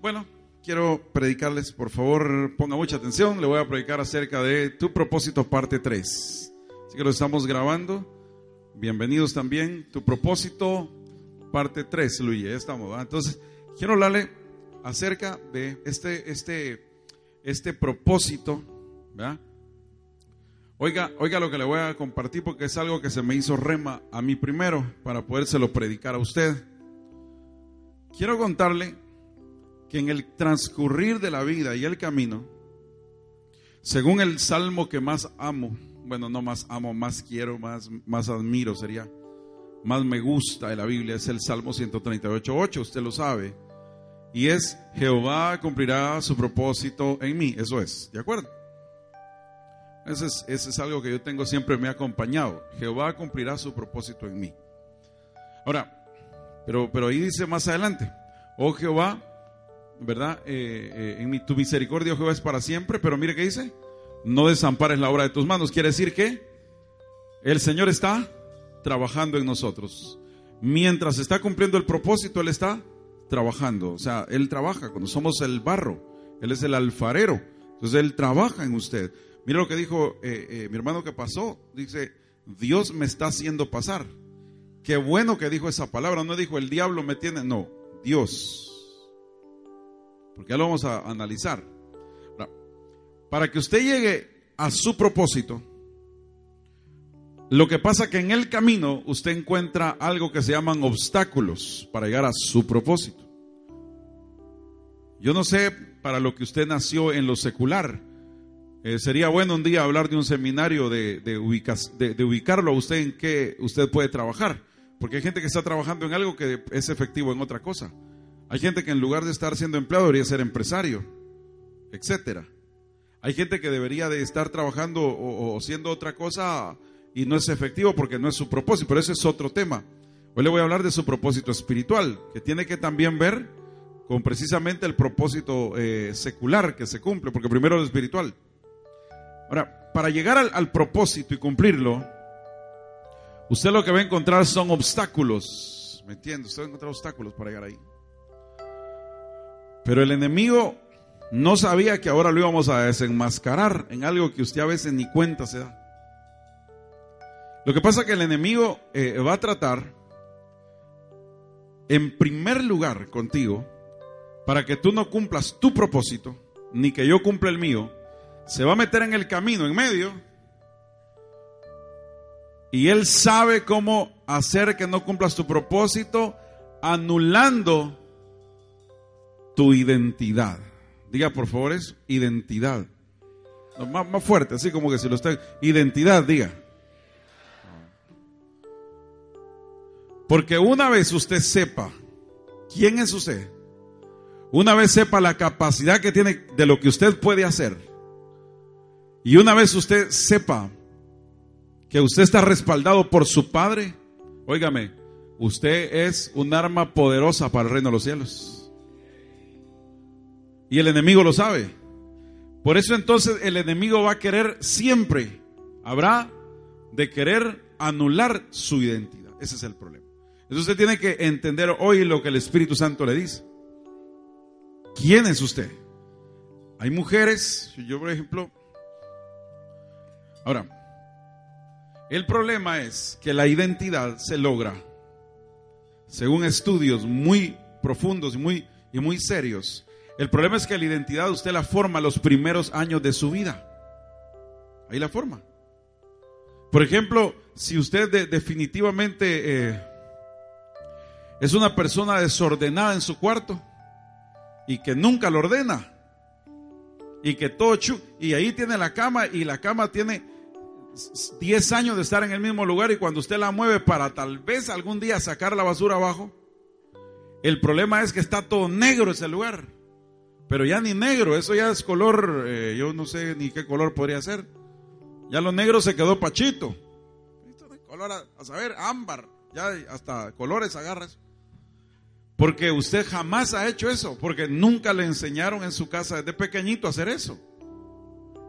Bueno, quiero predicarles, por favor, ponga mucha atención. Le voy a predicar acerca de tu propósito, parte 3. Así que lo estamos grabando. Bienvenidos también. Tu propósito, parte 3, Luis. Ya estamos. Entonces, quiero hablarle acerca de este, este, este propósito. Oiga, oiga lo que le voy a compartir porque es algo que se me hizo rema a mí primero para podérselo predicar a usted. Quiero contarle que en el transcurrir de la vida y el camino, según el salmo que más amo, bueno, no más amo, más quiero, más, más admiro, sería, más me gusta de la Biblia, es el Salmo 138.8, usted lo sabe. Y es, Jehová cumplirá su propósito en mí, eso es, ¿de acuerdo? Eso es, eso es algo que yo tengo siempre me ha acompañado. Jehová cumplirá su propósito en mí. Ahora, pero, pero ahí dice más adelante, oh Jehová, ¿verdad? Eh, eh, en mi, tu misericordia, oh Jehová, es para siempre, pero mire qué dice, no desampares la obra de tus manos. Quiere decir que el Señor está trabajando en nosotros. Mientras está cumpliendo el propósito, Él está trabajando. O sea, Él trabaja cuando somos el barro. Él es el alfarero. Entonces Él trabaja en usted. Mira lo que dijo eh, mi hermano que pasó. Dice, Dios me está haciendo pasar. Qué bueno que dijo esa palabra. No dijo, el diablo me tiene. No, Dios. Porque ya lo vamos a analizar. Para que usted llegue a su propósito, lo que pasa que en el camino usted encuentra algo que se llaman obstáculos para llegar a su propósito. Yo no sé para lo que usted nació en lo secular. Eh, sería bueno un día hablar de un seminario de, de- de ubicarlo a usted en qué usted puede trabajar. Porque hay gente que está trabajando en algo que es efectivo en otra cosa. Hay gente que en lugar de estar siendo empleado debería ser empresario, etcétera. Hay gente que debería de estar trabajando o, siendo otra cosa y no es efectivo porque no es su propósito, pero ese es otro tema. Hoy le voy a hablar de su propósito espiritual, que tiene que también ver con precisamente el propósito eh, secular que se cumple, porque primero lo espiritual. Ahora, para llegar al, al propósito y cumplirlo, usted lo que va a encontrar son obstáculos, ¿me entiende? Usted va a encontrar obstáculos para llegar ahí. Pero el enemigo no sabía que ahora lo íbamos a desenmascarar en algo que usted a veces ni cuenta se da. Lo que pasa es que el enemigo eh, va a tratar, en primer lugar contigo, para que tú no cumplas tu propósito, ni que yo cumpla el mío, se va a meter en el camino, en medio, y él sabe cómo hacer que no cumplas tu propósito, anulando tu identidad. Diga por favor eso, identidad. Más, más fuerte, así como que si lo está... Identidad, diga. Porque una vez usted sepa quién es usted, una vez sepa la capacidad que tiene de lo que usted puede hacer, y una vez usted sepa que usted está respaldado por su Padre, óigame, usted es un arma poderosa para el reino de los cielos. Y el enemigo lo sabe. Por eso entonces el enemigo va a querer siempre, habrá de querer anular su identidad. Ese es el problema. Entonces usted tiene que entender hoy lo que el Espíritu Santo le dice. ¿Quién es usted? Hay mujeres, yo por ejemplo, ahora, el problema es que la identidad se logra, según estudios muy profundos y muy, y muy serios, el problema es que la identidad usted la forma los primeros años de su vida. Ahí la forma. Por ejemplo, si usted de- definitivamente eh, es una persona desordenada en su cuarto y que nunca lo ordena y que todo chu y ahí tiene la cama y la cama tiene 10 años de estar en el mismo lugar y cuando usted la mueve para tal vez algún día sacar la basura abajo, el problema es que está todo negro ese lugar. Pero ya ni negro, eso ya es color, eh, yo no sé ni qué color podría ser. Ya lo negro se quedó pachito. Color a, a saber, ámbar, ya hasta colores agarras. Porque usted jamás ha hecho eso, porque nunca le enseñaron en su casa desde pequeñito a hacer eso.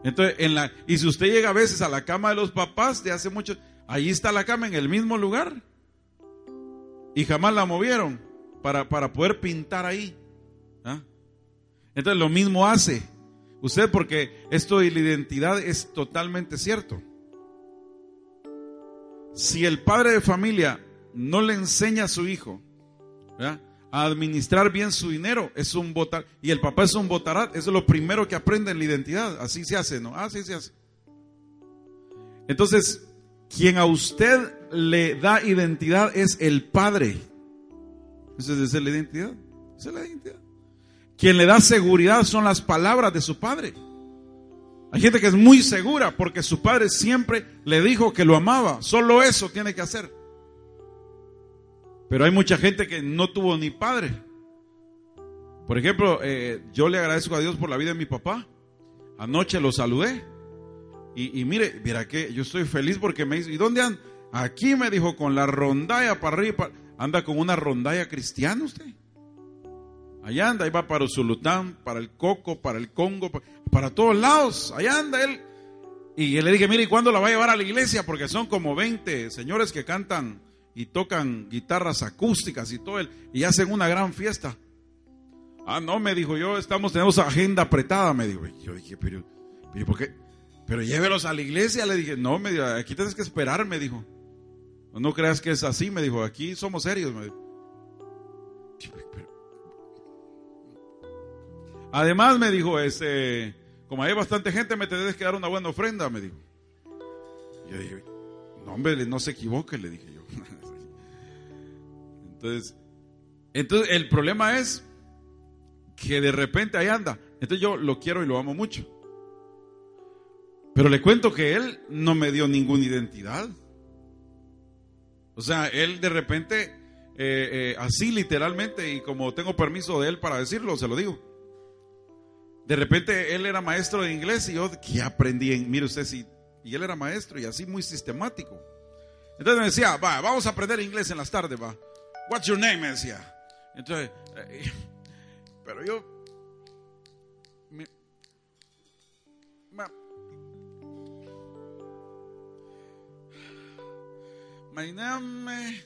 Entonces, en la, y si usted llega a veces a la cama de los papás de hace mucho, ahí está la cama en el mismo lugar. Y jamás la movieron para, para poder pintar ahí. ¿Ah? Entonces lo mismo hace usted porque esto de la identidad es totalmente cierto. Si el padre de familia no le enseña a su hijo a administrar bien su dinero, es un botar, y el papá es un botarat, eso es lo primero que aprende en la identidad, así se hace, ¿no? Así se hace. Entonces, quien a usted le da identidad es el padre. Esa es la identidad. Esa es la identidad. Quien le da seguridad son las palabras de su padre. Hay gente que es muy segura porque su padre siempre le dijo que lo amaba. Solo eso tiene que hacer. Pero hay mucha gente que no tuvo ni padre. Por ejemplo, eh, yo le agradezco a Dios por la vida de mi papá. Anoche lo saludé. Y, mire, mira que yo estoy feliz porque me dice, ¿y dónde anda? Aquí me dijo, con la rondalla para arriba. Anda con una rondalla cristiana usted. Allá anda, ahí va para Usulután, para el Coco, para el Congo, para, todos lados. Allá anda él. Y yo le dije, mire, ¿y cuándo la va a llevar a la iglesia? Porque son como 20 señores que cantan y tocan guitarras acústicas y todo, el, y hacen una gran fiesta. Ah, no, me dijo yo, estamos, tenemos agenda apretada, me dijo. Yo dije, pero, pero ¿por qué? Pero llévelos a la iglesia, le dije, no, me dijo, aquí tienes que esperar, me dijo. No creas que es así, me dijo, aquí somos serios, me dijo. Además me dijo, este, como hay bastante gente, me tenés que dar una buena ofrenda, me dijo. Yo dije, no hombre, no se equivoque, le dije yo. entonces, entonces el problema es que de repente ahí anda. Entonces yo lo quiero y lo amo mucho. Pero le cuento que él no me dio ninguna identidad. O sea, él de repente, eh, eh, así literalmente, y como tengo permiso de él para decirlo, se lo digo. De repente él era maestro de inglés y yo, ¿qué aprendí? En, mire usted, sí, y él era maestro y así muy sistemático. Entonces me decía, va, vamos a aprender inglés en las tardes, va. What's your name? Me decía. Entonces, eh, pero yo my name,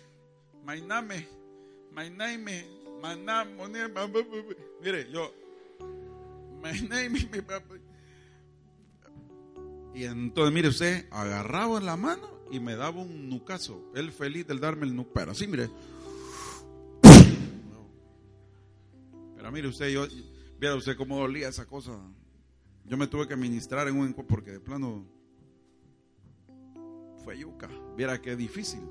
my name, my name, my name, mire, yo, y entonces, mire usted, agarraba en la mano y me daba un nucazo. Él feliz del darme el nucazo. Pero así, mire. Pero mire usted, yo, viera usted cómo dolía esa cosa. Yo me tuve que ministrar en un porque de plano fue yuca. Viera qué difícil.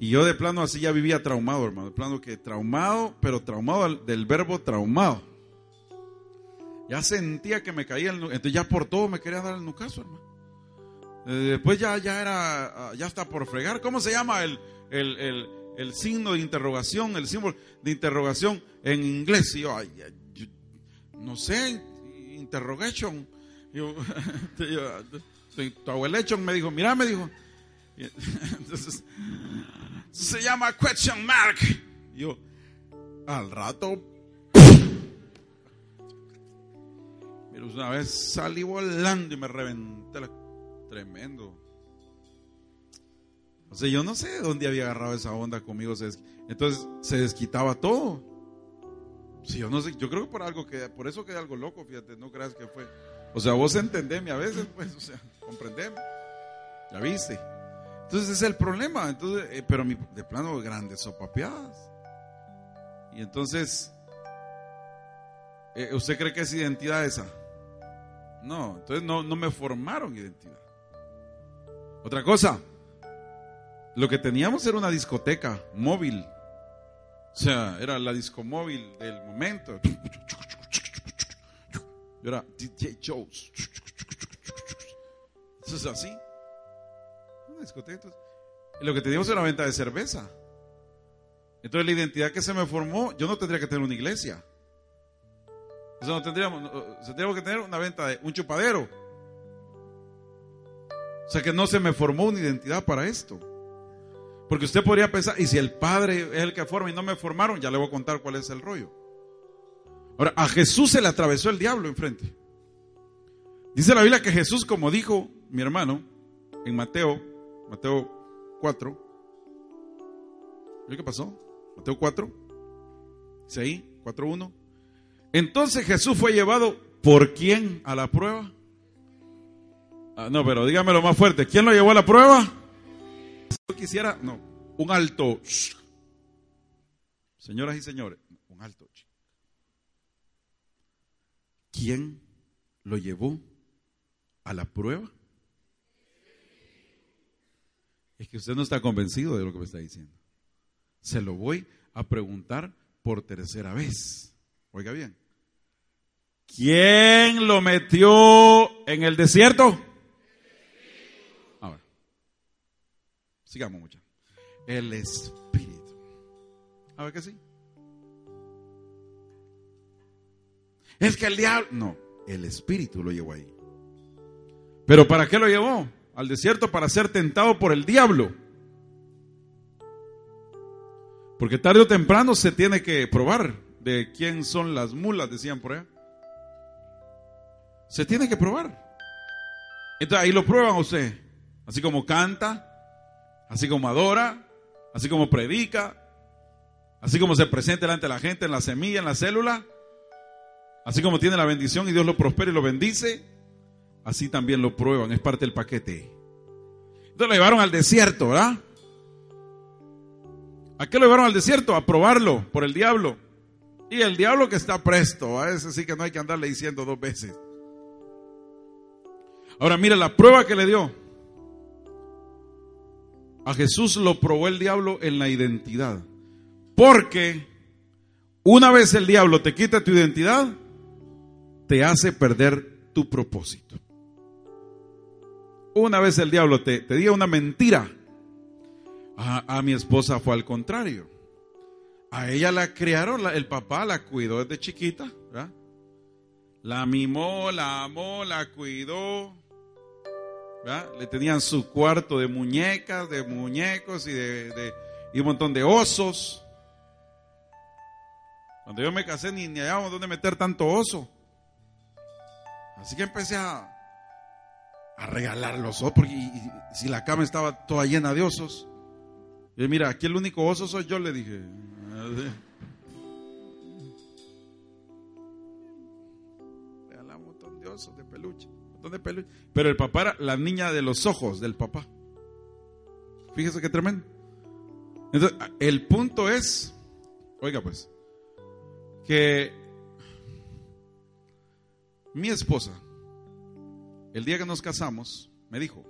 Y yo de plano así ya vivía traumado, hermano. De plano que traumado, pero traumado del verbo traumado. Ya sentía que me caía el Entonces ya por todo me quería dar el nucaso, hermano. Eh, después ya, ya era, ah, ya está por fregar. ¿Cómo se llama el, el, signo de interrogación? El símbolo de interrogación en inglés. Y yo, no sé, interrogation. Yo, tu abuelechon me dijo, mira, me dijo. Entonces, se llama question mark. yo, al rato, pero una vez salí volando y me reventé la... Tremendo. O sea, yo no sé dónde había agarrado esa onda conmigo. Entonces se desquitaba todo. Sí, yo no sé, yo creo que por algo que, por eso quedé algo loco, fíjate, no creas que fue. O sea, vos entendeme a veces, pues, o sea, comprendeme. Ya viste. Entonces es el problema. Entonces, eh, pero de plano grandes sopapeadas. Y entonces, eh, ¿usted cree que es identidad esa? No, entonces no, no me formaron identidad. Otra cosa, lo que teníamos era una discoteca móvil. O sea, era la disco móvil del momento. Yo era DJ Jones. Eso es así. Y lo que teníamos era una venta de cerveza. Entonces la identidad que se me formó, yo no tendría que tener una iglesia. O sea, no tendríamos, que tener una venta de un chupadero. O sea que no se me formó una identidad para esto. Porque usted podría pensar, y si el Padre es el que forma y no me formaron, ya le voy a contar cuál es el rollo. Ahora, a Jesús se le atravesó el diablo enfrente. Dice la Biblia que Jesús, como dijo mi hermano en Mateo Mateo 4. ¿Qué pasó? Mateo 4. Dice ahí, 4.1. Entonces Jesús fue llevado por quién a la prueba. Ah, no, pero dígamelo más fuerte. ¿Quién lo llevó a la prueba? Yo quisiera, no, un alto. Señoras y señores, un alto. ¿Quién lo llevó a la prueba? Es que usted no está convencido de lo que me está diciendo. Se lo voy a preguntar por tercera vez. Oiga bien. ¿Quién lo metió en el desierto? Ahora, sigamos mucho. El Espíritu. A ver que sí. Es que el diablo, no, el Espíritu lo llevó ahí. Pero ¿para qué lo llevó? Al desierto para ser tentado por el diablo. Porque tarde o temprano se tiene que probar de quién son las mulas, decían por allá. Se tiene que probar. Entonces ahí lo prueban usted. Así como canta, así como adora, así como predica, así como se presenta delante de la gente en la semilla, en la célula, así como tiene la bendición y Dios lo prospera y lo bendice, así también lo prueban, es parte del paquete. Entonces lo llevaron al desierto, ¿verdad? ¿A qué lo llevaron al desierto? A probarlo por el diablo. Y el diablo que está presto, a ese sí que no hay que andarle diciendo dos veces. Ahora mire la prueba que le dio. A Jesús lo probó el diablo en la identidad. Porque una vez el diablo te quita tu identidad, te hace perder tu propósito. Una vez el diablo te, te una mentira. A, a, mi esposa fue al contrario. A ella la criaron, el papá la cuidó desde chiquita. La mimó, la amó, la cuidó. Le tenían su cuarto de muñecas, de muñecos y de, y un montón de osos. Cuando yo me casé ni, ni hallábamos dónde meter tanto oso. Así que empecé a, a regalar los osos, porque si la cama estaba toda llena de osos. Y mira, aquí el único oso soy yo, le dije. Regalamos un montón de osos, de peluche. Pero el papá era la niña de los ojos del papá. Fíjese qué tremendo. Entonces, el punto es, oiga pues, que mi esposa, el día que nos casamos, me dijo,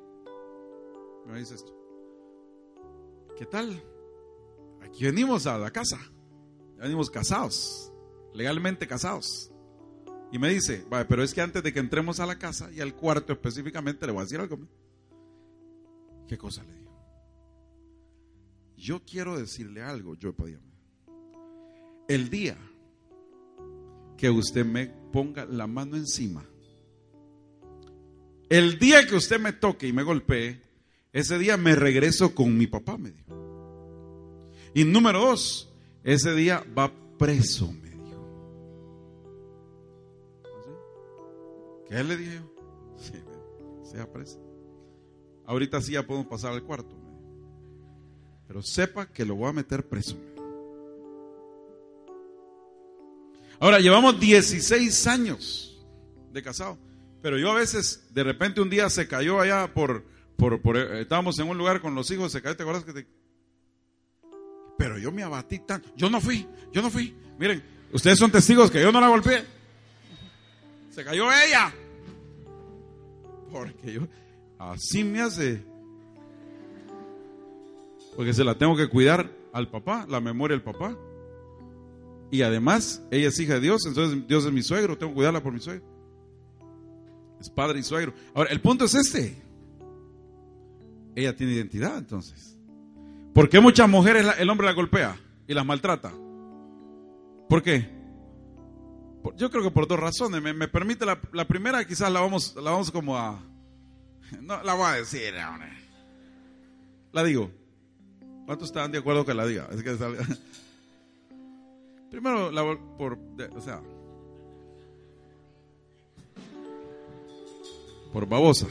me dice esto, ¿qué tal? Aquí venimos a la casa, venimos casados, legalmente casados. Y me dice, vale, pero es que antes de que entremos a la casa y al cuarto específicamente, le voy a decir algo. ¿Qué cosa le digo? Yo quiero decirle algo, yo podía. El día que usted me ponga la mano encima, el día que usted me toque y me golpee, ese día me regreso con mi papá, me dijo. Y número dos, ese día va preso. ¿Qué le dije? Sí, sea presa. Ahorita sí ya podemos pasar al cuarto. Pero sepa que lo voy a meter preso. Ahora, llevamos 16 años de casado. Pero yo a veces, de repente un día se cayó allá por, por, por estábamos en un lugar con los hijos, se cayó, ¿te acuerdas que te... Pero yo me abatí tanto. Yo no fui, yo no fui. Miren, ustedes son testigos que yo no la golpeé. Se cayó ella. Porque yo, así me hace. Porque se la tengo que cuidar al papá, la memoria del papá. Y además, ella es hija de Dios, entonces Dios es mi suegro, tengo que cuidarla por mi suegro. Es padre y suegro. Ahora, el punto es este. Ella tiene identidad, entonces. ¿Por qué muchas mujeres el hombre la golpea y las maltrata? ¿Por qué? Yo creo que por dos razones. Me, permite la, primera, quizás la vamos, la vamos como a. No, la voy a decir, hombre. La digo. ¿Cuántos están de acuerdo que la diga? Es Primero, la, por. o sea. Por babosa.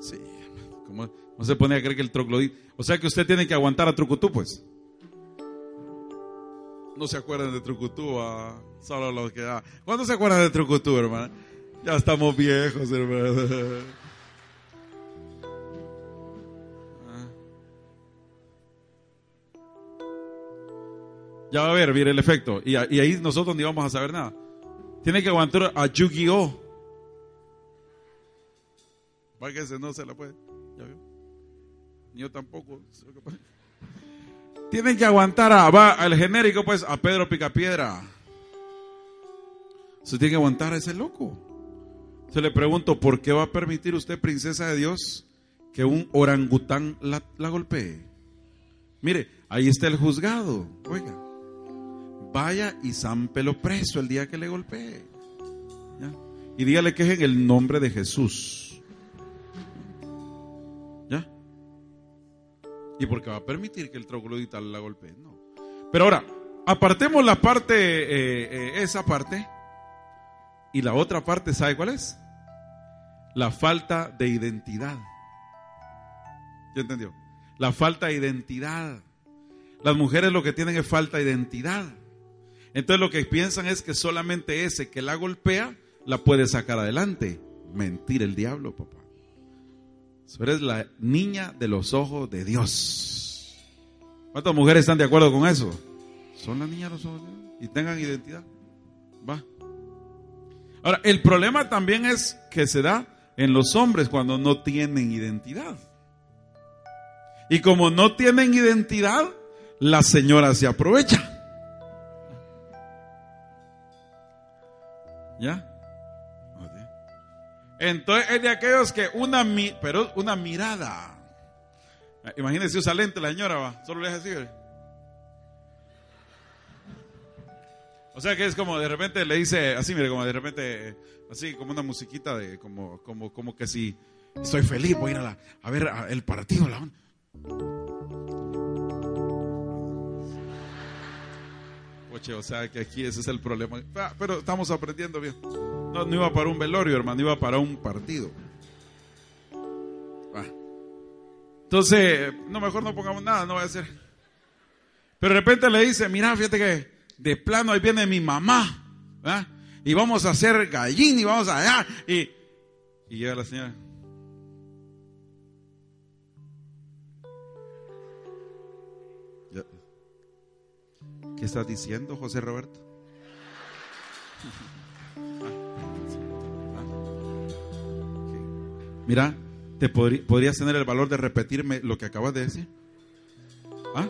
Sí. ¿Cómo, no se pone a creer que el troglodita. O sea que usted tiene que aguantar a Trucutú, pues. No se acuerdan de Trucutú, solo los que... Ah. ¿Cuándo se acuerdan de Trucutú, hermano? Ya estamos viejos, hermano. Ah. Ya va a ver, mire el efecto. Y, ahí nosotros ni vamos a saber nada. Tiene que aguantar a Yu-Gi-Oh! que no se la puede. ¿Ya? Yo tampoco. Tienen que aguantar a, va, al genérico, pues, a Pedro Picapiedra. Se tiene que aguantar a ese loco. Se le pregunto, ¿por qué va a permitir usted, princesa de Dios, que un orangután la, golpee? Mire, ahí está el juzgado. Oiga, vaya y zámpelo preso el día que le golpee. Y dígale que es en el nombre de Jesús. Y porque va a permitir que el troglodita la golpee. No. Pero ahora, apartemos la parte, eh, eh, esa parte. Y la otra parte, ¿sabe cuál es? La falta de identidad. ¿Ya entendió? La falta de identidad. Las mujeres lo que tienen es falta de identidad. Entonces lo que piensan es que solamente ese que la golpea la puede sacar adelante. Mentir el diablo, papá. Tú eres la niña de los ojos de Dios. ¿Cuántas mujeres están de acuerdo con eso? Son las niñas de los ojos de Dios. Y tengan identidad. Va. Ahora, el problema también es que se da en los hombres cuando no tienen identidad. Y como no tienen identidad, la señora se aprovecha. ¿Ya? Entonces es de aquellos que una, pero una mirada. Imagínense usa lente la señora, va. Solo le deja así. O sea que es como de repente le dice, así mire, como de repente, así como una musiquita de, como, como, como que si estoy feliz, voy a ir a, a ver el partido. La... Oye, o sea que aquí ese es el problema. Ah, pero estamos aprendiendo bien. No, no iba para un velorio, hermano, iba para un partido. Ah. Entonces, no, mejor no pongamos nada, no va a ser. Pero de repente le dice, mira, fíjate que de plano ahí viene mi mamá, Y vamos a hacer gallín y vamos allá. Y, y llega la señora. ¿Qué estás diciendo, José Roberto? Mira, ¿te podrías tener el valor de repetirme lo que acabas de decir? ¿Ah?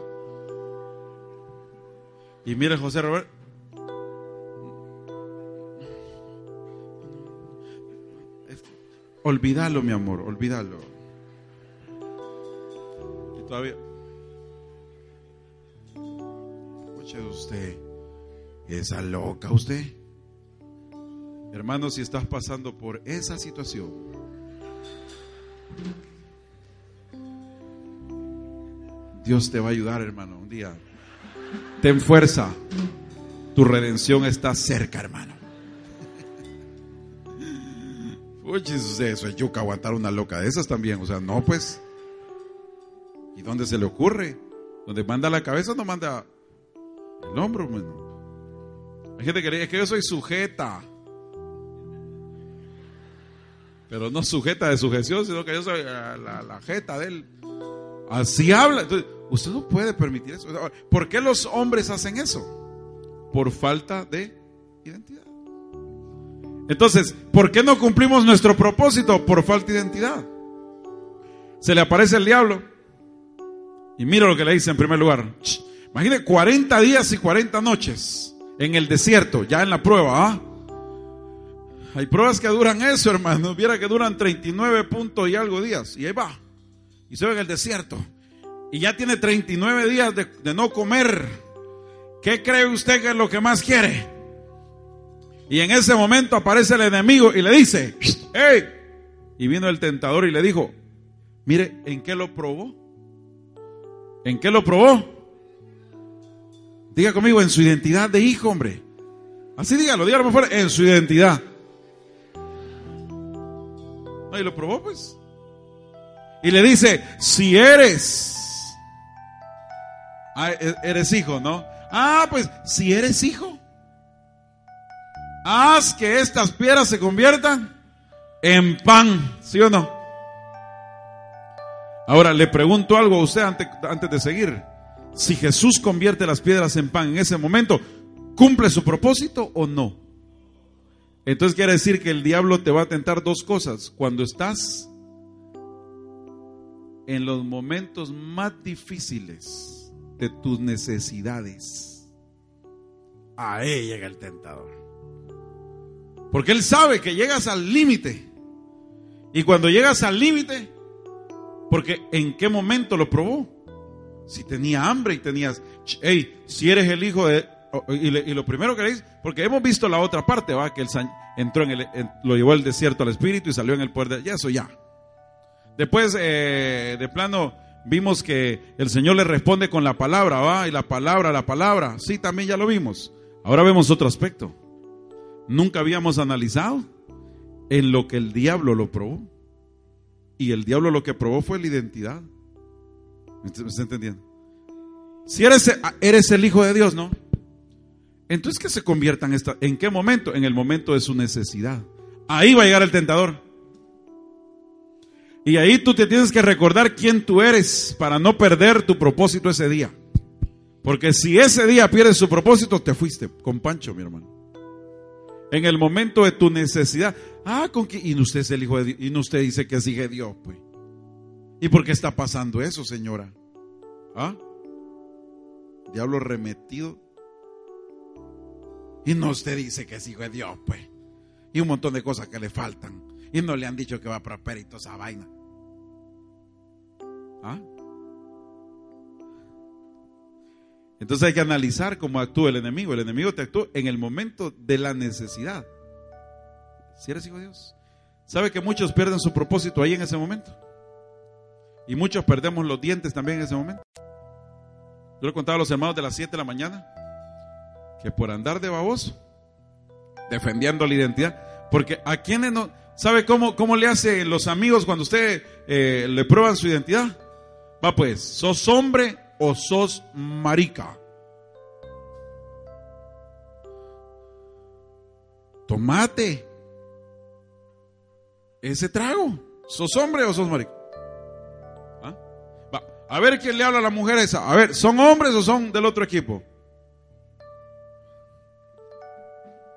Y mire, José Roberto. Olvídalo, mi amor, olvídalo. Y todavía. Usted. Esa loca usted. Hermano, si estás pasando por esa situación, Dios te va a ayudar, hermano, un día. Ten fuerza. Tu redención está cerca, hermano. Uy, eso es yuca aguantar una loca de esas también. O sea, no, pues. ¿Y dónde se le ocurre? Donde manda la cabeza no manda el hombro, hermano. Hay gente que dice que yo soy sujeta. Pero no sujeta de sujeción, sino que yo soy la, la jeta de él. Así habla. Entonces, usted no puede permitir eso. ¿Por qué los hombres hacen eso? Por falta de identidad. Entonces, ¿por qué no cumplimos nuestro propósito? Por falta de identidad. Se le aparece el diablo. Y mira lo que le dice en primer lugar. Imagine 40 días y 40 noches en el desierto, ya en la prueba. ¿ah? Hay pruebas que duran eso, hermano. Viera que duran 39 puntos y algo días. Y ahí va y se ve en el desierto y ya tiene 39 días de, no comer, ¿qué cree usted que es lo que más quiere? Y en ese momento aparece el enemigo y le dice, ¡Hey! Y vino el tentador y le dijo, mire, ¿en qué lo probó? ¿En qué lo probó? Diga conmigo, en su identidad de hijo, hombre. Así dígalo, dígalo fuera, en su identidad. Ahí lo probó, pues. Y le dice, si eres, ah, e, eres hijo, ¿no? Ah, pues si eres hijo, haz que estas piedras se conviertan en pan, ¿sí o no? Ahora le pregunto algo a usted antes de seguir. Si Jesús convierte las piedras en pan en ese momento, ¿cumple su propósito o no? Entonces quiere decir que el diablo te va a tentar dos cosas. Cuando estás en los momentos más difíciles de tus necesidades, ahí llega el tentador. Porque él sabe que llegas al límite. Y cuando llegas al límite, porque en qué momento lo probó. Si tenía hambre y tenías, hey, si eres el hijo de, y, lo primero que le dice, porque hemos visto la otra parte, va, que él entró en el, lo llevó al desierto al espíritu y salió en el poder de, ya eso ya. Después, eh, de plano, vimos que el Señor le responde con la palabra, va, y la palabra, la palabra, sí, también ya lo vimos. Ahora vemos otro aspecto. Nunca habíamos analizado en lo que el diablo lo probó. Y el diablo lo que probó fue la identidad. ¿Me está entendiendo? Si eres, eres el hijo de Dios, ¿no? Entonces que se convierta en esta. ¿En qué momento? En el momento de su necesidad. Ahí va a llegar el tentador. Y ahí tú te tienes que recordar quién tú eres para no perder tu propósito ese día. Porque si ese día pierdes su propósito, te fuiste con Pancho, mi hermano. En el momento de tu necesidad. Ah, ¿con qué? Y usted es el hijo de Dios. Y usted dice que sigue Dios, pues. ¿Y por qué está pasando eso, señora? ¿Ah? Diablo remetido. Y no usted dice que es hijo de Dios, pues. Y un montón de cosas que le faltan. Y no le han dicho que va a prosperar y toda esa vaina. ¿Ah? Entonces hay que analizar cómo actúa el enemigo. El enemigo te actúa en el momento de la necesidad. Si eres hijo de Dios. ¿Sabe que muchos pierden su propósito ahí en ese momento? Y muchos perdemos los dientes también en ese momento. Yo le contaba a los hermanos de las 7 de la mañana que por andar de baboso, defendiendo la identidad, porque a quienes no, ¿sabe cómo, cómo le hacen los amigos cuando usted eh, le prueban su identidad? Va pues, sos hombre o sos marica. Tomate ese trago. ¿Sos hombre o sos marica? A ver quién le habla a la mujer esa. A ver, ¿son hombres o son del otro equipo?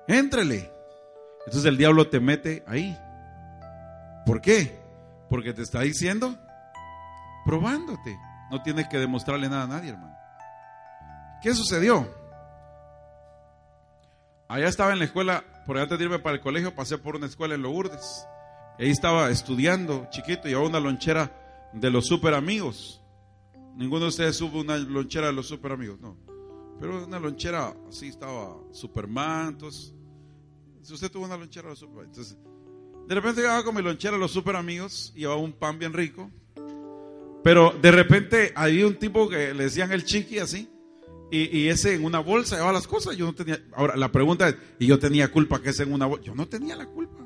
Éntrele. Entonces el diablo te mete ahí. ¿Por qué? Porque te está diciendo, probándote. No tienes que demostrarle nada a nadie, hermano. ¿Qué sucedió? Allá estaba en la escuela, por allá de irme para el colegio, pasé por una escuela en Lourdes. Ahí estaba estudiando, chiquito, llevaba una lonchera de los super amigos. Ninguno de ustedes sube una lonchera de los super amigos, no. Pero una lonchera así estaba Superman, entonces. Si usted tuvo una lonchera de los super entonces. De repente llegaba con mi lonchera de los super amigos, llevaba un pan bien rico. Pero de repente había un tipo que le decían el chiqui así. Y, y, ese en una bolsa llevaba las cosas. Yo no tenía. Ahora, la pregunta es: ¿y yo tenía culpa que ese en una bolsa? Yo no tenía la culpa.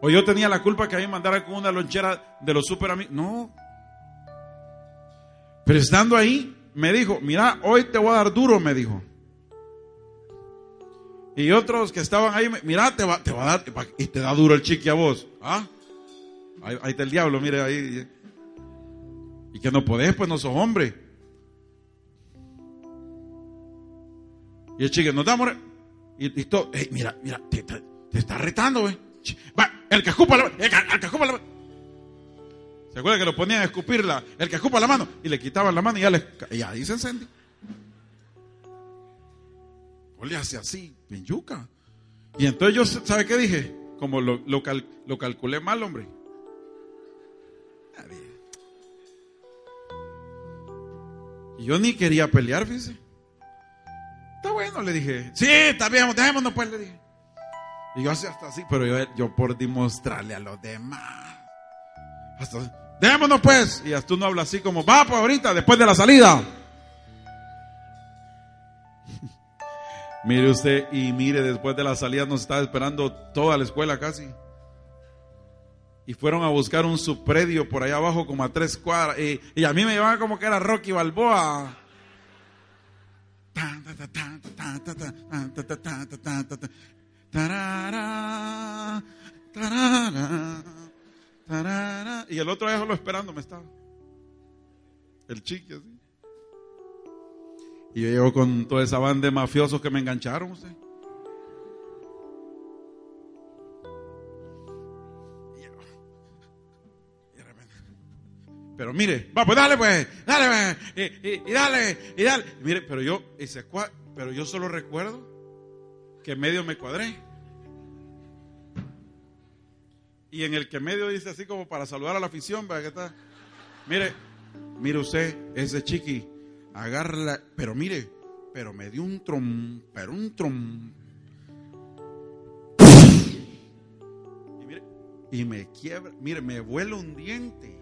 O yo tenía la culpa que a mí me mandara con una lonchera de los super amigos. No. Pero estando ahí, me dijo, mira, hoy te voy a dar duro, me dijo. Y otros que estaban ahí, mira, te va, te va a dar, y te da duro el chiqui a vos. ¿Ah? Ahí, está el diablo, mire ahí. Y que no podés, pues no sos hombre. Y el chiqui, nos damos. Y, y todo, mira, mira, te, está retando, güey. Va, el que escupa la mano, el, que escupa. ¿Se acuerda que lo ponían a escupirla? El que escupa la mano. Y le quitaban la mano y ya, le, y ahí se encendió. O le hace así, en yuca. Y entonces yo, ¿sabe qué dije? Como lo, lo, lo calculé mal, hombre. Y yo ni quería pelear, fíjese. Está bueno, le dije. Sí, está bien, dejémonos pues, le dije. Y yo hasta así, pero yo, por demostrarle a los demás. Hasta, démonos pues. Y tú no hablas así como, va pues ahorita, después de la salida. mire usted, y mire, después de la salida nos estaba esperando toda la escuela casi. Y fueron a buscar un subpredio por allá abajo como a tres cuadras. Y, a mí me llevaban como que era Rocky Balboa. Y el otro lo esperando me estaba. El chique así. Y yo llego con toda esa banda de mafiosos que me engancharon usted. Pero mire, va, pues dale pues, dale pues, y, dale, y dale. Mire, pero yo, pero yo solo recuerdo que medio me cuadré. Y en el que medio dice así como para saludar a la afición, ¿verdad? que está? Mire, mire usted, ese chiqui, agarra, pero mire, pero me dio un trom, pero un trom. Y mire, y me quiebra, mire, me vuela un diente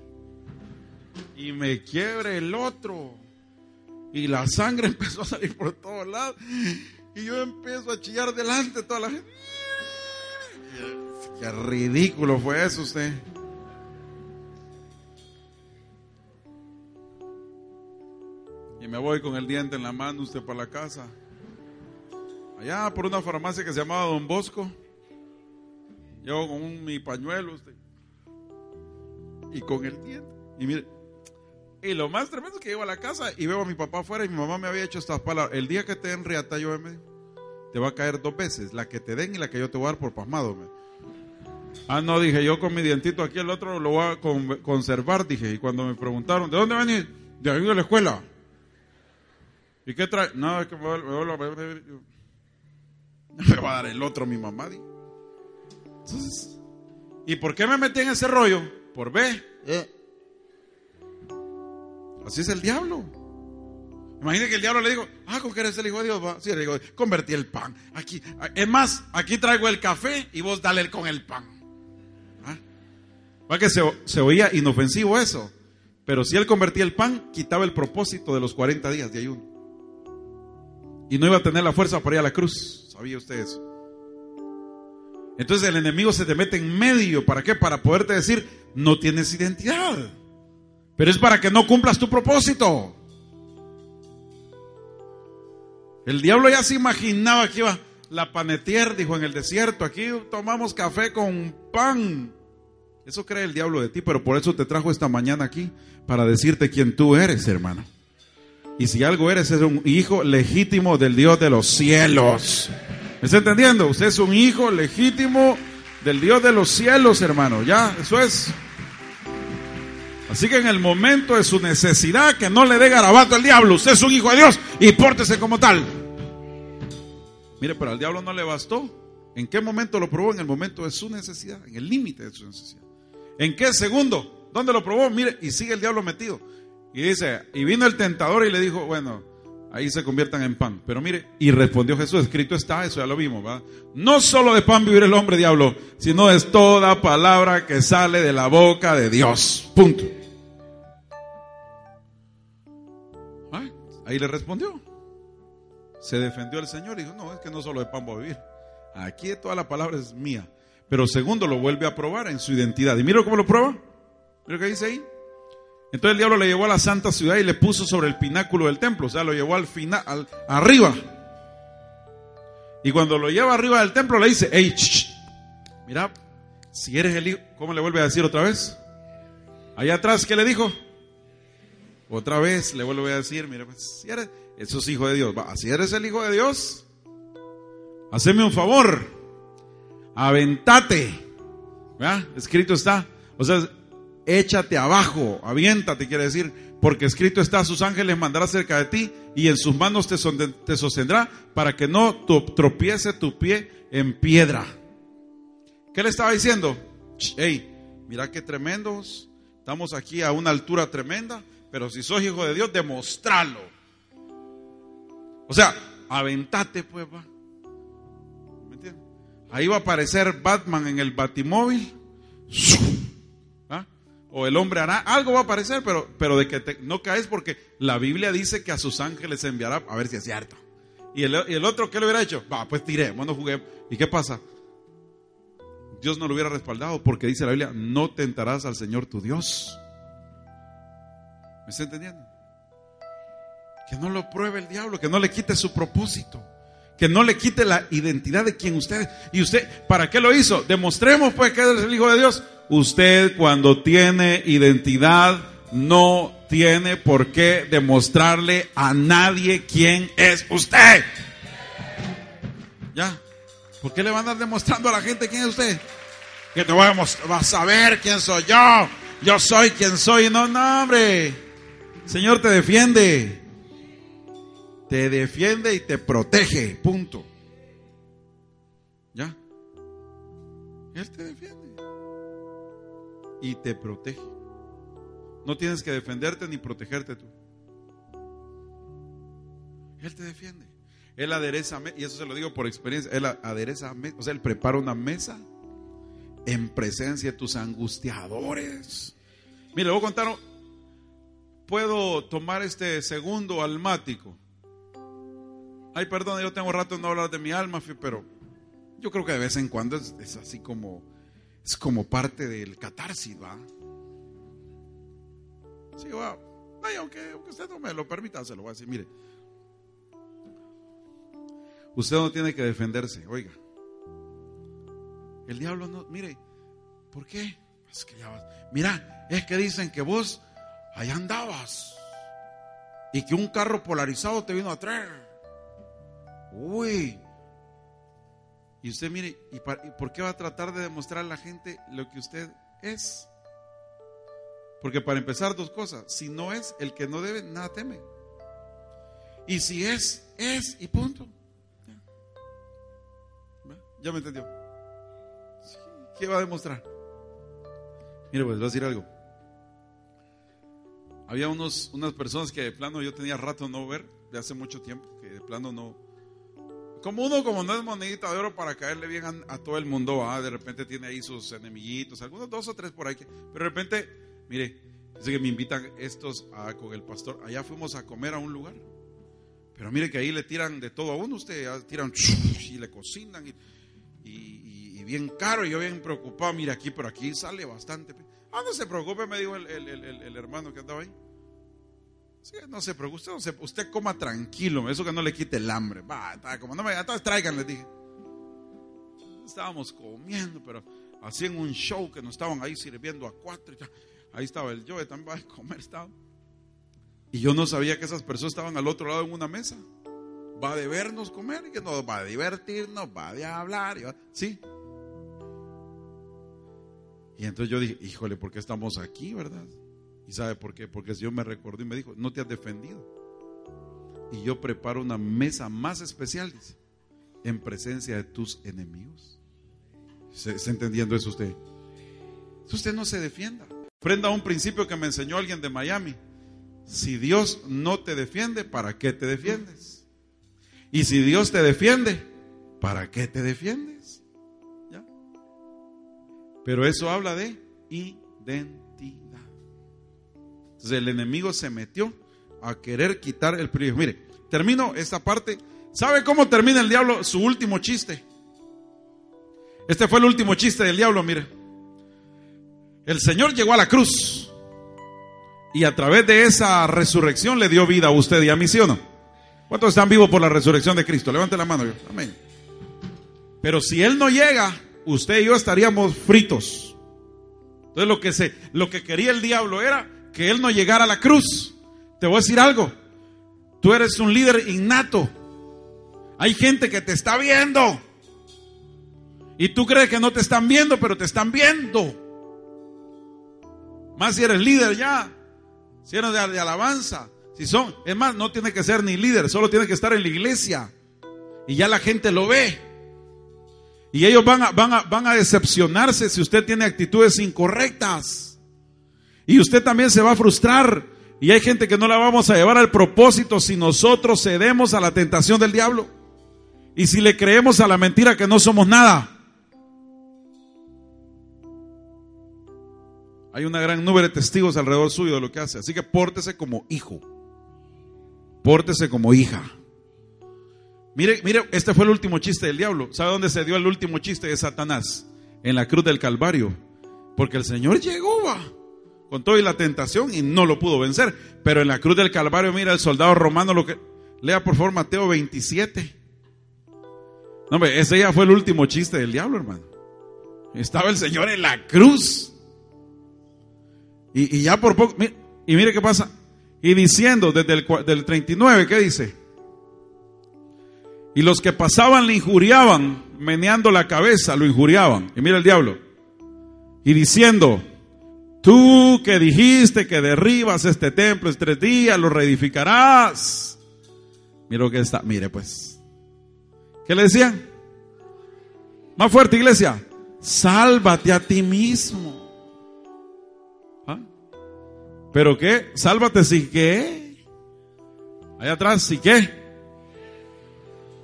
y me quiebre el otro. Y la sangre empezó a salir por todos lados. Y yo empiezo a chillar delante de toda la gente. Qué ridículo fue eso usted. Y me voy con el diente en la mano usted para la casa. Allá por una farmacia que se llamaba Don Bosco. Llevo con mi pañuelo usted. Y con el diente. Y mire, y lo más tremendo es que llego a la casa y veo a mi papá afuera y mi mamá me había hecho estas palabras. El día que te den riata, yo me te va a caer dos veces, la que te den y la que yo te voy a dar por pasmado. Ah, no, dije, yo con mi dientito aquí, el otro lo voy a conservar, dije. Y cuando me preguntaron, ¿de dónde venís? De ahí de la escuela. ¿Y qué trae? No, es que me, me, me, va a dar el otro mi mamá. Entonces, ¿y por qué me metí en ese rollo? Por B. Eh. Así es el diablo. Imagínate que el diablo le dijo, ah, con que eres el hijo de Dios, va. Sí, le digo, convertí el pan. Aquí, es más, aquí traigo el café y vos dale con el pan. Va que se, se, oía inofensivo eso. Pero si él convertía el pan, quitaba el propósito de los 40 días de ayuno. Y no iba a tener la fuerza para ir a la cruz. ¿Sabía usted eso? Entonces el enemigo se te mete en medio. ¿Para qué? Para poderte decir, no tienes identidad. Pero es para que no cumplas tu propósito. El diablo ya se imaginaba que iba la panetier, dijo en el desierto, aquí tomamos café con pan. Eso cree el diablo de ti, pero por eso te trajo esta mañana aquí, para decirte quién tú eres, hermano. Y si algo eres, es un hijo legítimo del Dios de los cielos. ¿Me está entendiendo? Usted es un hijo legítimo del Dios de los cielos, hermano. Ya, eso es. Así que en el momento de su necesidad, que no le dé garabato al diablo. Usted es un hijo de Dios y pórtese como tal. Mire, pero al diablo no le bastó. ¿En qué momento lo probó? En el momento de su necesidad, en el límite de su necesidad. ¿En qué segundo? ¿Dónde lo probó? Mire, y sigue el diablo metido. Y dice, y vino el tentador y le dijo, bueno, ahí se conviertan en pan. Pero mire, y respondió Jesús, escrito está, eso ya lo vimos, ¿verdad? No solo de pan vivir el hombre, diablo, sino es toda palabra que sale de la boca de Dios. Punto. Ahí le respondió. Se defendió el Señor y dijo, no, es que no solo de pan voy a vivir. Aquí toda la palabra es mía. Pero segundo, lo vuelve a probar en su identidad. Y mira cómo lo prueba. Mira que dice ahí. Entonces el diablo le llevó a la santa ciudad y le puso sobre el pináculo del templo. O sea, lo llevó al final, arriba. Y cuando lo lleva arriba del templo le dice, hey, mira, si eres el hijo, ¿cómo le vuelve a decir otra vez? Allá atrás, ¿qué le dijo? Otra vez le vuelvo a decir, mira, pues, si eres, eso es hijo de Dios. Va, si eres el hijo de Dios, haceme un favor, aventate. ¿verdad? Escrito está. O sea, échate abajo, aviéntate, quiere decir, porque escrito está, sus ángeles mandará cerca de ti y en sus manos te, te sostendrá para que no tropiece tu pie en piedra. ¿Qué le estaba diciendo? Hey, mira qué tremendos, estamos aquí a una altura tremenda pero si sos hijo de Dios, demostralo. O sea, aventate, pues. Ahí va a aparecer Batman en el batimóvil. ¿Ah? O el hombre hará, algo va a aparecer, pero, pero de que no caes porque la Biblia dice que a sus ángeles enviará, a ver si es cierto. Y el, y el otro, ¿qué le hubiera hecho? Va, pues tiré, bueno, jugué. ¿Y qué pasa? Dios no lo hubiera respaldado porque dice la Biblia, no tentarás al Señor tu Dios. ¿Me está entendiendo? Que no lo pruebe el diablo, que no le quite su propósito, que no le quite la identidad de quien usted. Y usted, ¿para qué lo hizo? Demostremos pues que es el Hijo de Dios. Usted cuando tiene identidad no tiene por qué demostrarle a nadie quién es usted. ¿Ya? ¿Por qué le van a andar demostrando a la gente quién es usted? Que te voy a, a saber quién soy yo. Yo soy quien soy. No, no, hombre. Señor te defiende. Te defiende y te protege. Punto. ¿Ya? Él te defiende. Y te protege. No tienes que defenderte ni protegerte tú. Él te defiende. Él adereza, y eso se lo digo por experiencia, Él adereza, o sea, Él prepara una mesa en presencia de tus angustiadores. Mire, voy a contar, puedo tomar este segundo almático. Ay, perdón, yo tengo rato no hablar de mi alma, pero yo creo que de vez en cuando es, así como, es como parte del catarsis, ¿va? Sí, va. aunque, usted no me lo permita, se lo voy a decir. Mire, usted no tiene que defenderse, oiga. El diablo no, mire, ¿por qué? Mira, es que dicen que vos allá andabas y que un carro polarizado te vino a traer. Uy. Y usted mire, ¿y por qué va a tratar de demostrar a la gente lo que usted es? Porque para empezar, dos cosas. Si no es el que no debe, nada teme. Y si es, es y punto. ¿Ya me entendió? ¿Qué va a demostrar? Mire, pues voy a decir algo. Había unos, unas personas que de plano yo tenía rato no ver, de hace mucho tiempo, que de plano no. Como uno, como no es monedita de oro para caerle bien a, todo el mundo, de repente tiene ahí sus enemiguitos, algunos dos o tres por ahí, pero de repente Mire, dice que me invitan estos a, con el pastor. Allá fuimos a comer a un lugar. Pero mire que ahí le tiran de todo a uno. Usted tiran y le cocinan y, bien caro. Y yo bien preocupado. Mire aquí, pero aquí sale bastante. Ah, no se preocupe, me dijo el, hermano que andaba ahí. No se preocupe, usted, usted, coma tranquilo, eso que no le quite el hambre. Va, como no me, entonces traigan, le dije. Estábamos comiendo, pero hacían un show que nos estaban ahí sirviendo a cuatro. Ahí estaba el yo, también va a comer, estaba. Y yo no sabía que esas personas estaban al otro lado en una mesa. Va de vernos comer que nos va a divertirnos, va de hablar. Sí. Y entonces yo dije, híjole, ¿por qué estamos aquí, verdad? ¿Y sabe por qué? Porque el Señor me recordó y me dijo, no te has defendido. Y yo preparo una mesa más especial, dice, en presencia de tus enemigos. ¿Se entendiendo eso usted? Usted no se defienda. Prenda un principio que me enseñó alguien de Miami. Si Dios no te defiende, ¿para qué te defiendes? Y si Dios te defiende, ¿para qué te defiendes? ¿Ya? Pero eso habla de identidad. El enemigo se metió a querer quitar el privilegio. Mire, termino esta parte. ¿Sabe cómo termina el diablo su último chiste? Este fue el último chiste del diablo, mire. El Señor llegó a la cruz y a través de esa resurrección le dio vida a usted y a mí, ¿sí o no? ¿Cuántos están vivos por la resurrección de Cristo? Levante la mano. Amén. Pero si Él no llega, usted y yo estaríamos fritos. Entonces lo que, se, lo que quería el diablo era que Él no llegara a la cruz. Te voy a decir algo. Tú eres un líder innato. Hay gente que te está viendo. Y tú crees que no te están viendo, pero te están viendo. Más si eres líder ya. Si eres de, alabanza. Si son, es más, no tiene que ser ni líder, solo tiene que estar en la iglesia. Y ya la gente lo ve. Y ellos van a, van a, van a decepcionarse si usted tiene actitudes incorrectas. Y usted también se va a frustrar. Y hay gente que no la vamos a llevar al propósito si nosotros cedemos a la tentación del diablo. Y si le creemos a la mentira que no somos nada. Hay una gran nube de testigos alrededor suyo de lo que hace. Así que pórtese como hijo. Pórtese como hija. Mire, mire, este fue el último chiste del diablo. ¿Sabe dónde se dio el último chiste de Satanás? En la cruz del Calvario. Porque el Señor llegó, va. Con todo y la tentación y no lo pudo vencer. Pero en la cruz del Calvario, mira el soldado romano lo que... Lea por favor Mateo 27. No, hombre, ese ya fue el último chiste del diablo, hermano. Estaba el Señor en la cruz. Y, ya por poco... Y mire qué pasa. Y diciendo desde el del 39, ¿qué dice? Y los que pasaban le injuriaban, meneando la cabeza, lo injuriaban. Y mira el diablo. Y diciendo, Tú que dijiste que derribas este templo en tres días, lo reedificarás. Mira lo que está, mire pues. ¿Qué le decían? Más fuerte, iglesia. Sálvate a ti mismo. ¿Ah? ¿Pero qué? Sálvate si qué. Allá atrás, si qué.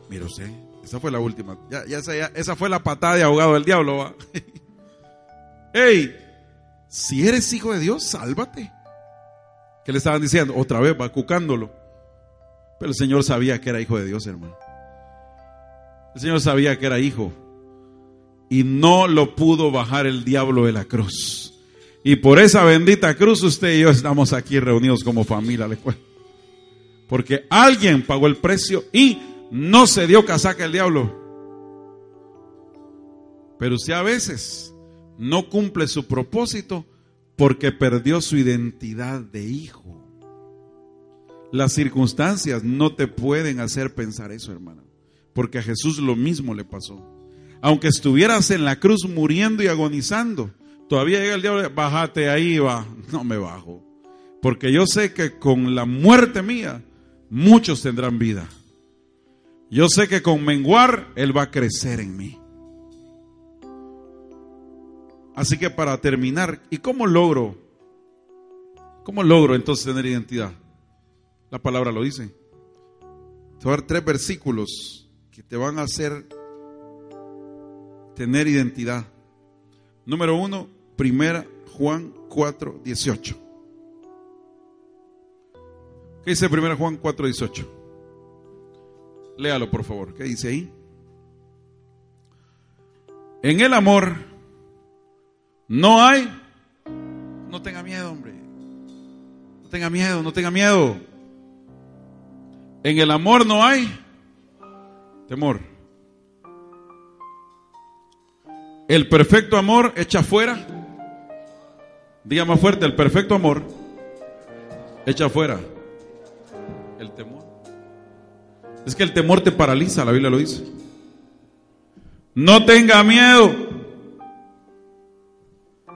Mire usted, esa fue la última. Ya, ya, esa, fue la patada de ahogado del diablo. ¿va? ¡Ey! Si eres hijo de Dios, sálvate. ¿Qué le estaban diciendo? Otra vez, va cucándolo. Pero el Señor sabía que era hijo de Dios, hermano. El Señor sabía que era hijo. Y no lo pudo bajar el diablo de la cruz. Y por esa bendita cruz usted y yo estamos aquí reunidos como familia. Porque alguien pagó el precio y no se dio casaca el diablo. Pero usted a veces no cumple su propósito porque perdió su identidad de hijo. Las circunstancias no te pueden hacer pensar eso, hermano, porque a Jesús lo mismo le pasó. Aunque estuvieras en la cruz muriendo y agonizando, todavía llega el diablo, bájate ahí, va, no me bajo, porque yo sé que con la muerte mía muchos tendrán vida. Yo sé que con menguar Él va a crecer en mí. Así que para terminar, ¿y cómo logro? ¿Cómo logro entonces tener identidad? La palabra lo dice. Te voy a dar tres versículos que te van a hacer tener identidad. Número uno, primera Juan 4, 18. ¿Qué dice primera Juan 4, 18? Léalo por favor. ¿Qué dice ahí? En el amor no hay. No tenga miedo, hombre. No tenga miedo, no tenga miedo. En el amor no hay temor. El perfecto amor echa fuera. Diga más fuerte, el perfecto amor echa fuera el temor. Es que el temor te paraliza, la Biblia lo dice. No tenga miedo.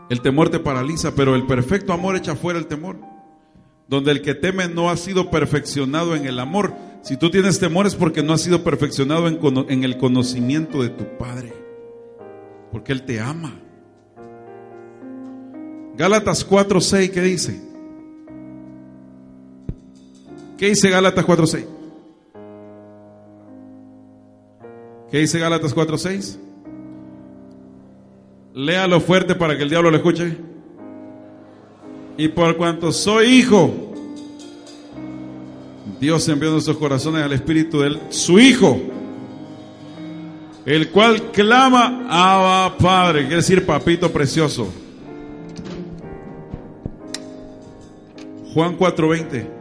El temor te paraliza, pero el perfecto amor echa fuera el temor. Donde el que teme no ha sido perfeccionado en el amor. Si tú tienes temor es porque no has sido perfeccionado en, el conocimiento de tu Padre. Porque Él te ama. Gálatas 4.6, ¿qué dice? ¿Qué dice Gálatas 4.6? ¿Qué dice Gálatas 4.6? Léalo fuerte para que el diablo lo escuche. Y por cuanto soy hijo, Dios envió nuestros corazones al Espíritu de su Hijo, el cual clama a Padre, quiere decir papito precioso. Juan 4:20.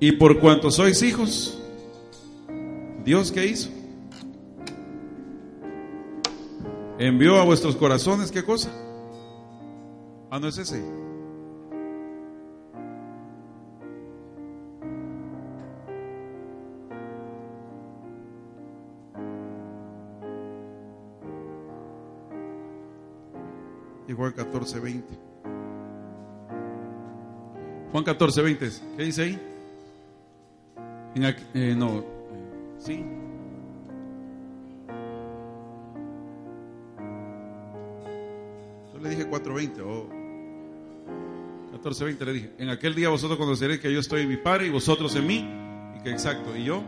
Y por cuanto sois hijos, Dios qué hizo? Envió a vuestros corazones, ¿qué cosa? Ah, no es ese. Juan 14, 20. Juan 14, 20. ¿Qué dice ahí? Eh, no, sí. Yo le dije 4.20 o 14.20 le dije. En aquel día vosotros conoceréis que yo estoy en mi Padre y vosotros en mí. Y que exacto, y yo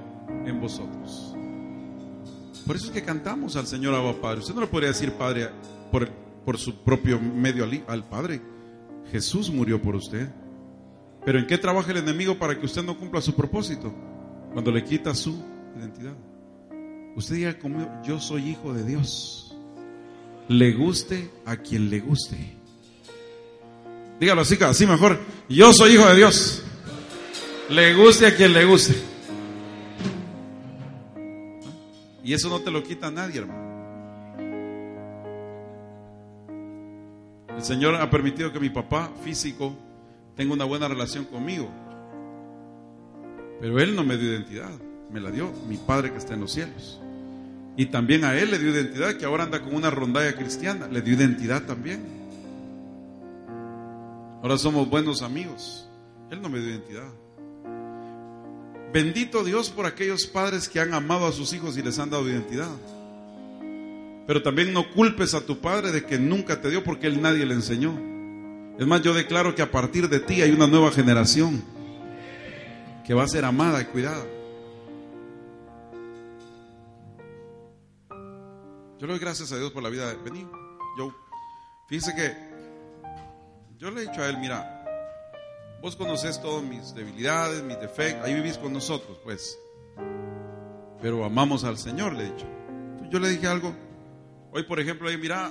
en vosotros. Por eso es que cantamos al Señor Abba Padre. Usted no le podría decir Padre por, por su propio medio al, al Padre. Jesús murió por usted. Pero ¿en qué trabaja el enemigo para que usted no cumpla su propósito? Cuando le quita su identidad. Usted diga conmigo, yo soy hijo de Dios. Le guste a quien le guste. Dígalo así, así mejor. Yo soy hijo de Dios. Le guste a quien le guste. Y eso no te lo quita nadie, hermano. El Señor ha permitido que mi papá físico tenga una buena relación conmigo. Pero Él no me dio identidad, me la dio mi Padre que está en los cielos. Y también a Él le dio identidad, que ahora anda con una rondalla cristiana, le dio identidad también. Ahora somos buenos amigos. Él no me dio identidad. Bendito Dios por aquellos padres que han amado a sus hijos y les han dado identidad. Pero también no culpes a tu padre de que nunca te dio porque él nadie le enseñó. Es más, yo declaro que a partir de ti hay una nueva generación que va a ser amada y cuidada. Yo le doy gracias a Dios por la vida de Vení, yo, fíjese que yo le he dicho a él, mira, vos conoces todas mis debilidades, mis defectos, ahí vivís con nosotros, pues. Pero amamos al Señor, le he dicho. Yo le dije algo, hoy por ejemplo, mira,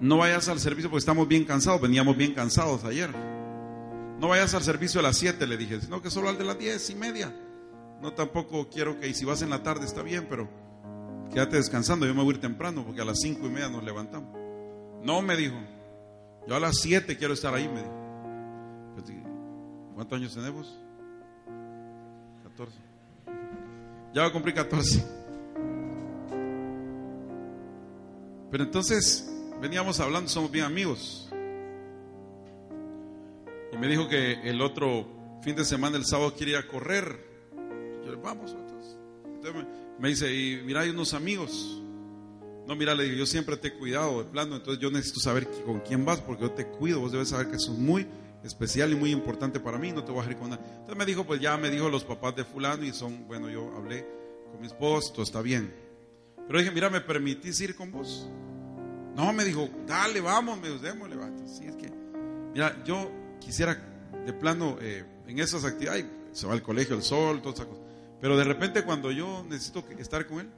no vayas al servicio porque estamos bien cansados, veníamos bien cansados ayer. No vayas al servicio a las 7, le dije, sino que solo al de las 10 y media. No tampoco quiero que, y si vas en la tarde está bien, pero quédate descansando, yo me voy a ir temprano porque a las cinco y media nos levantamos. No, me dijo, yo a las 7 quiero estar ahí, me dijo. ¿Cuántos años tenemos? 14. Ya va a cumplir 14. Pero entonces veníamos hablando, somos bien amigos. Me dijo que el otro fin de semana, el sábado, quiere ir a correr. Yo le vamos, entonces. entonces me, dice, y mira, hay unos amigos. No, mira, le digo, yo siempre te he cuidado de plano, entonces yo necesito saber con quién vas, porque yo te cuido, vos debes saber que es muy especial y muy importante para mí, no te voy a dejar con nada. Entonces me dijo, pues ya me dijo los papás de fulano y son, bueno, yo hablé con mi esposo, todo está bien. Pero dije, mira, ¿me permitís ir con vos? No, me dijo, dale, vamos, me démosle, Sí, es que, mira, yo quisiera de plano eh, en esas actividades, se va al colegio, el sol, todas esas cosas. Pero de repente cuando yo necesito estar con él,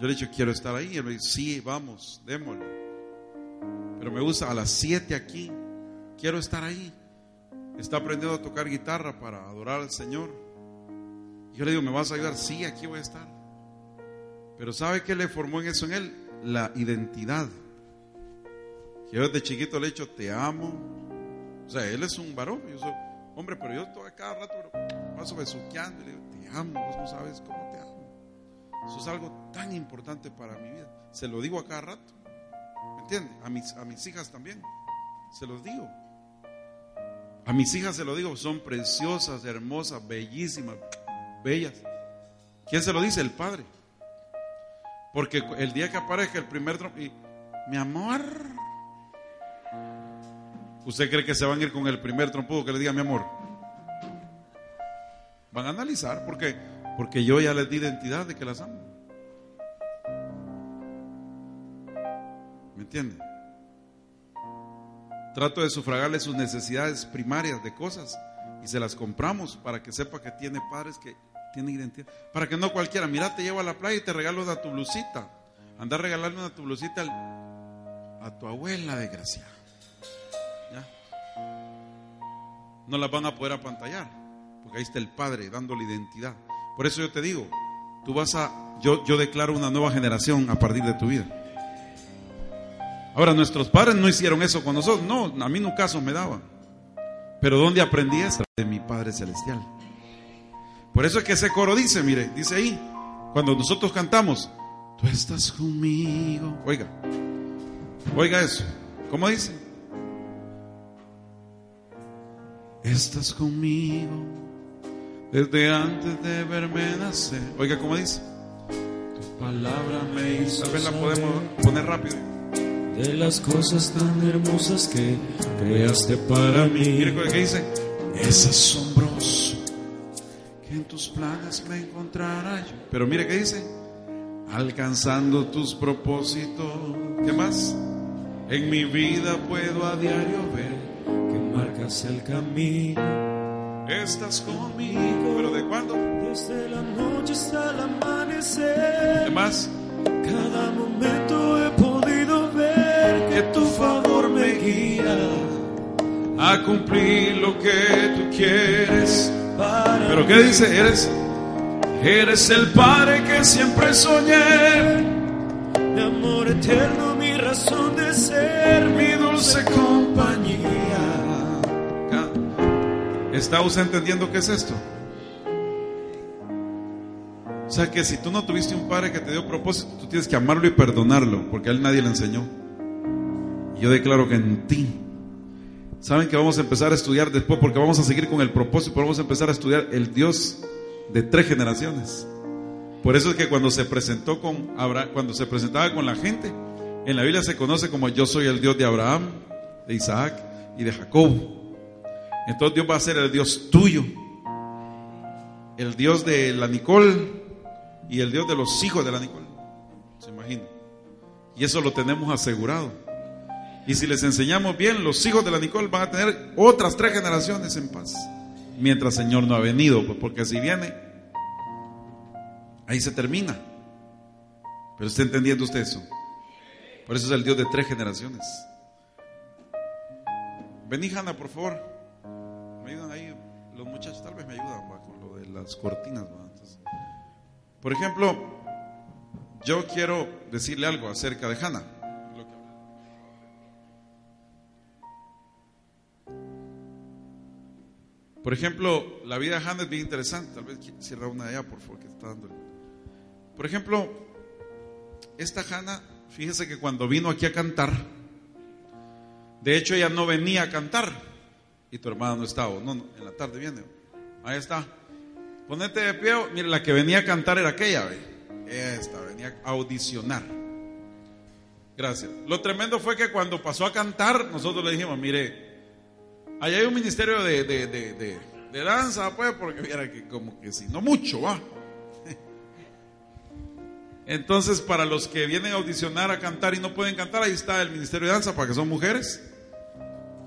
yo le he dicho, quiero estar ahí. Y él me dice, sí, vamos, démosle. Pero me gusta a las 7 aquí, quiero estar ahí. Está aprendiendo a tocar guitarra para adorar al Señor. Y yo le digo, ¿me vas a ayudar? Sí, aquí voy a estar. Pero ¿sabe qué le formó en eso en él? La identidad. Yo desde chiquito le he dicho, te amo, o sea, él es un varón. Yo soy, hombre, pero yo estoy cada rato paso besuqueando y le digo, te amo, vos no sabes cómo te amo. Eso es algo tan importante para mi vida. Se lo digo a cada rato. ¿Me entiendes? A mis, a mis hijas también. Se los digo. A mis hijas se lo digo, son preciosas, hermosas, bellísimas, bellas. ¿Quién se lo dice? El padre. Porque el día que aparezca el primer trompo, y mi amor, ¿Usted cree que se van a ir con el primer trompudo que le diga mi amor? Van a analizar porque porque yo ya les di identidad de que las amo. ¿Me entiende? Trato de sufragarle sus necesidades primarias de cosas y se las compramos para que sepa que tiene padres que tienen identidad. Para que no cualquiera, mira, te llevo a la playa y te regalo una tu blusita. Anda a regalarle una tu blusita a tu abuela, de no las van a poder apantallar, porque ahí está el Padre dándole identidad. Por eso yo te digo, tú vas a, yo, yo declaro una nueva generación a partir de tu vida. Ahora, nuestros padres no hicieron eso con nosotros, no, a mí caso me daba. Pero ¿dónde aprendí eso? De mi Padre Celestial. Por eso es que ese coro dice, mire, dice ahí, cuando nosotros cantamos, tú estás conmigo. Oiga, oiga eso. ¿Cómo dice? Estás conmigo desde antes de verme nacer. Oiga, ¿cómo dice? Tu palabra me hizo. Tal vez la podemos poner rápido. De las cosas tan hermosas que creaste para mí. Mire qué dice. Es asombroso que en tus planes me encontrara yo. Pero mire qué dice. Alcanzando tus propósitos. ¿Qué más? En mi vida puedo a diario ver marcas el camino. estás conmigo. ¿Pero de cuándo? Desde la noche hasta el amanecer. ¿Qué más? Cada momento he podido ver que tu favor me guía A cumplir lo que tú quieres. para ¿Pero qué dice? Eres, eres el Padre que siempre soñé. mi amor eterno, mi razón de ser, Mi dulce compañía. ¿Está usted entendiendo qué es esto? O sea que si tú no tuviste un padre que te dio propósito, tú tienes que amarlo y perdonarlo, porque a él nadie le enseñó. Y yo declaro que en ti. Saben que vamos a empezar a estudiar después, porque vamos a seguir con el propósito, pero vamos a empezar a estudiar el Dios de tres generaciones. Por eso es que cuando se presentó con Abraham, cuando se presentaba con la gente, en la Biblia se conoce como yo soy el Dios de Abraham, de Isaac y de Jacob. Entonces Dios va a ser el Dios tuyo, el Dios de la Nicole y el Dios de los hijos de la Nicole. ¿Se imagina? Y eso lo tenemos asegurado. Y si les enseñamos bien, los hijos de la Nicole van a tener otras tres generaciones en paz. Mientras el Señor no ha venido, pues porque si viene, ahí se termina. Pero está entendiendo usted eso. Por eso es el Dios de tres generaciones. Vení, Hanna, por favor. Ayudan ahí. Los muchachos tal vez me ayudan con lo de las cortinas. Entonces, por ejemplo, yo quiero decirle algo acerca de Hanna. Lo que- Por ejemplo, la vida de Hannah es bien interesante. Tal vez cierra una de allá, por favor, que está dando. Por ejemplo, esta Hannah, fíjese que cuando vino aquí a cantar, de hecho ella no venía a cantar, y tu hermana no estaba, no, no, en la tarde viene. Ahí está. Ponete de pie, mire, la que venía a cantar era aquella. Esta, venía a audicionar. Gracias. Lo tremendo fue que cuando pasó a cantar, nosotros le dijimos, mire, Allá hay un ministerio de, de, de, de- de danza, pues, porque viera que como que si no mucho, va. Entonces, para los que vienen a audicionar a cantar y no pueden cantar, ahí está el ministerio de danza para que son mujeres.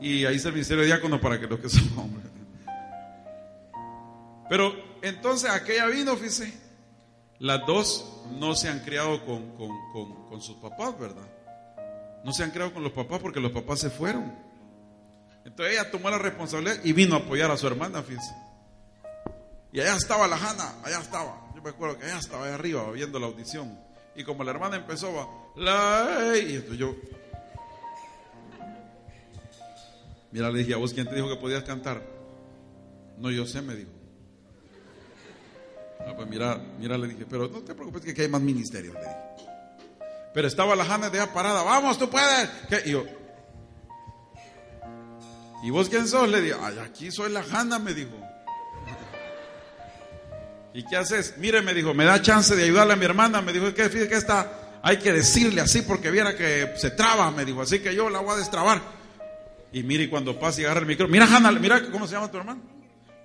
Y ahí está el ministerio de diácono para que los que son hombres. Pero entonces aquella vino, fíjese. Las dos no se han criado con, con, con, con sus papás, ¿verdad? No se han criado con los papás porque los papás se fueron. Entonces ella tomó la responsabilidad y vino a apoyar a su hermana, fíjense. Y allá estaba la Hanna, allá estaba. Yo me acuerdo que allá estaba allá arriba viendo la audición. Y como la hermana empezó, va, la, y esto yo. Mira, le dije, ¿a vos quién te dijo que podías cantar? No, yo sé, me dijo. Ah, pues mira, mira, le dije, pero no te preocupes que aquí hay más ministerios, le dije. Pero estaba la Hanna de allá parada, vamos, tú puedes. Y yo, ¿Y vos quién sos? Le dije, ay, aquí soy la Hanna, me dijo. ¿Y qué haces? Mire, me dijo, me da chance de ayudarle a mi hermana. Me dijo, es que fíjate que esta hay que decirle así porque viera que se traba, me dijo. Así que yo la voy a destrabar. Y mire, cuando pasa y agarra el micrófono, mira, Hanna, mira, ¿cómo se llama tu hermano?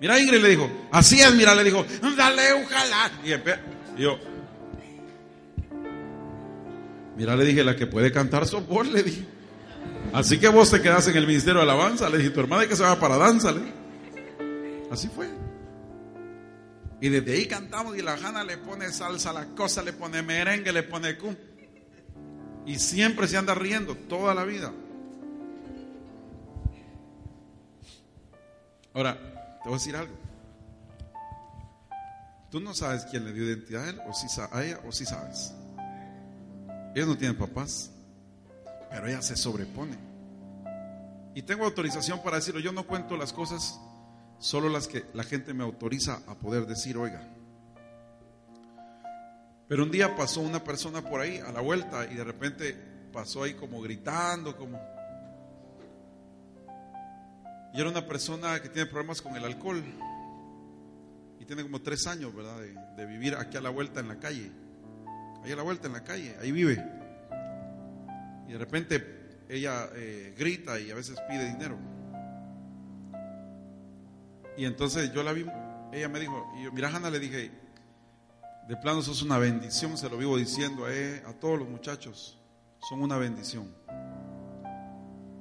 Mira, Ingrid, le dijo, así es, mira, le dijo, dale un jalán. Y, y yo, mira, le dije, la que puede cantar sos vos, le dije. Así que vos te quedas en el ministerio de alabanza. Le dije, tu hermana que se va para danza. Le. Así fue. Y desde ahí cantamos y la Hanna le pone salsa a la cosa, le pone merengue, le pone cum. Y siempre se anda riendo toda la vida. Ahora, te voy a decir algo. Tú no sabes quién le dio identidad a él o si a ella o si sabes. Ellos no tienen papás pero ella se sobrepone. Y tengo autorización para decirlo, yo no cuento las cosas, solo las que la gente me autoriza a poder decir, oiga. Pero un día pasó una persona por ahí a la vuelta y de repente pasó ahí como gritando, como... Y era una persona que tiene problemas con el alcohol. Y tiene como tres años, ¿verdad? De, vivir aquí a la vuelta en la calle. Ahí a la vuelta en la calle, ahí vive. Y de repente ella eh, grita y a veces pide dinero. Y entonces yo la vi, ella me dijo, y yo, mira Hanna, le dije, de plano sos una bendición, se lo vivo diciendo a, él, a todos los muchachos, son una bendición.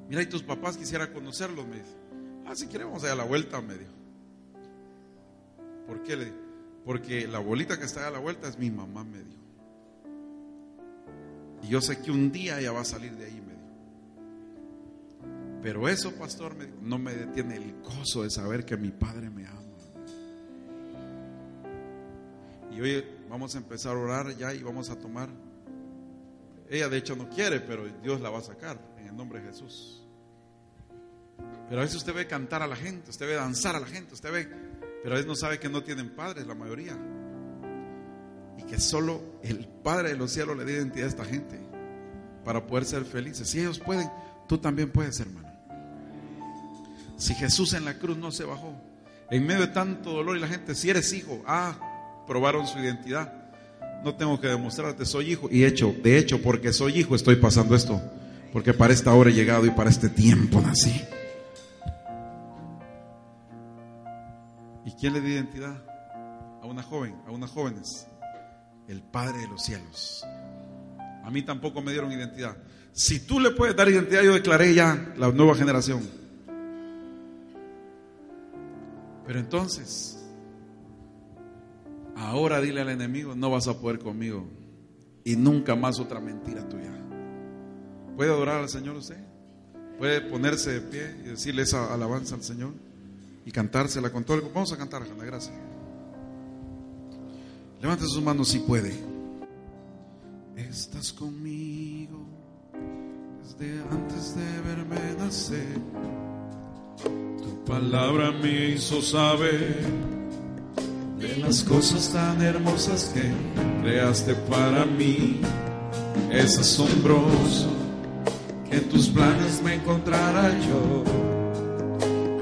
Mira, y tus papás quisiera conocerlos, me dice. Ah, si queremos a la vuelta, me dijo. ¿Por qué? Porque la bolita que está a la vuelta es mi mamá, me dijo. Y yo sé que un día ella va a salir de ahí, me dijo. Pero eso, pastor, me dijo, no me detiene el gozo de saber que mi padre me ama. Y hoy vamos a empezar a orar ya y vamos a tomar. Ella de hecho no quiere, pero Dios la va a sacar en el nombre de Jesús. Pero a veces usted ve cantar a la gente, usted ve danzar a la gente, usted ve, pero a veces no sabe que no tienen padres la mayoría. Y que solo el Padre de los cielos le dé identidad a esta gente para poder ser felices. Si ellos pueden, tú también puedes, hermano. Si Jesús en la cruz no se bajó, en medio de tanto dolor y la gente, si eres hijo, ah, probaron su identidad. No tengo que demostrarte, soy hijo. Y hecho, de hecho, porque soy hijo, estoy pasando esto. Porque para esta hora he llegado y para este tiempo nací. Quién le dio identidad? A una joven, a unas jóvenes. El Padre de los cielos. A mí tampoco me dieron identidad. Si tú le puedes dar identidad, yo declaré ya la nueva generación. Pero entonces, ahora dile al enemigo, no vas a poder conmigo. Y nunca más otra mentira tuya. ¿Puede adorar al Señor usted? ¿Puede ponerse de pie y decirle esa alabanza al Señor? Y cantársela con todo el... Vamos a cantar, Ana, gracias. Levante sus manos si puede. Estás conmigo desde antes de verme nacer. Tu palabra me hizo saber de las cosas tan hermosas que creaste para mí. Es asombroso que en tus planes me encontrara yo,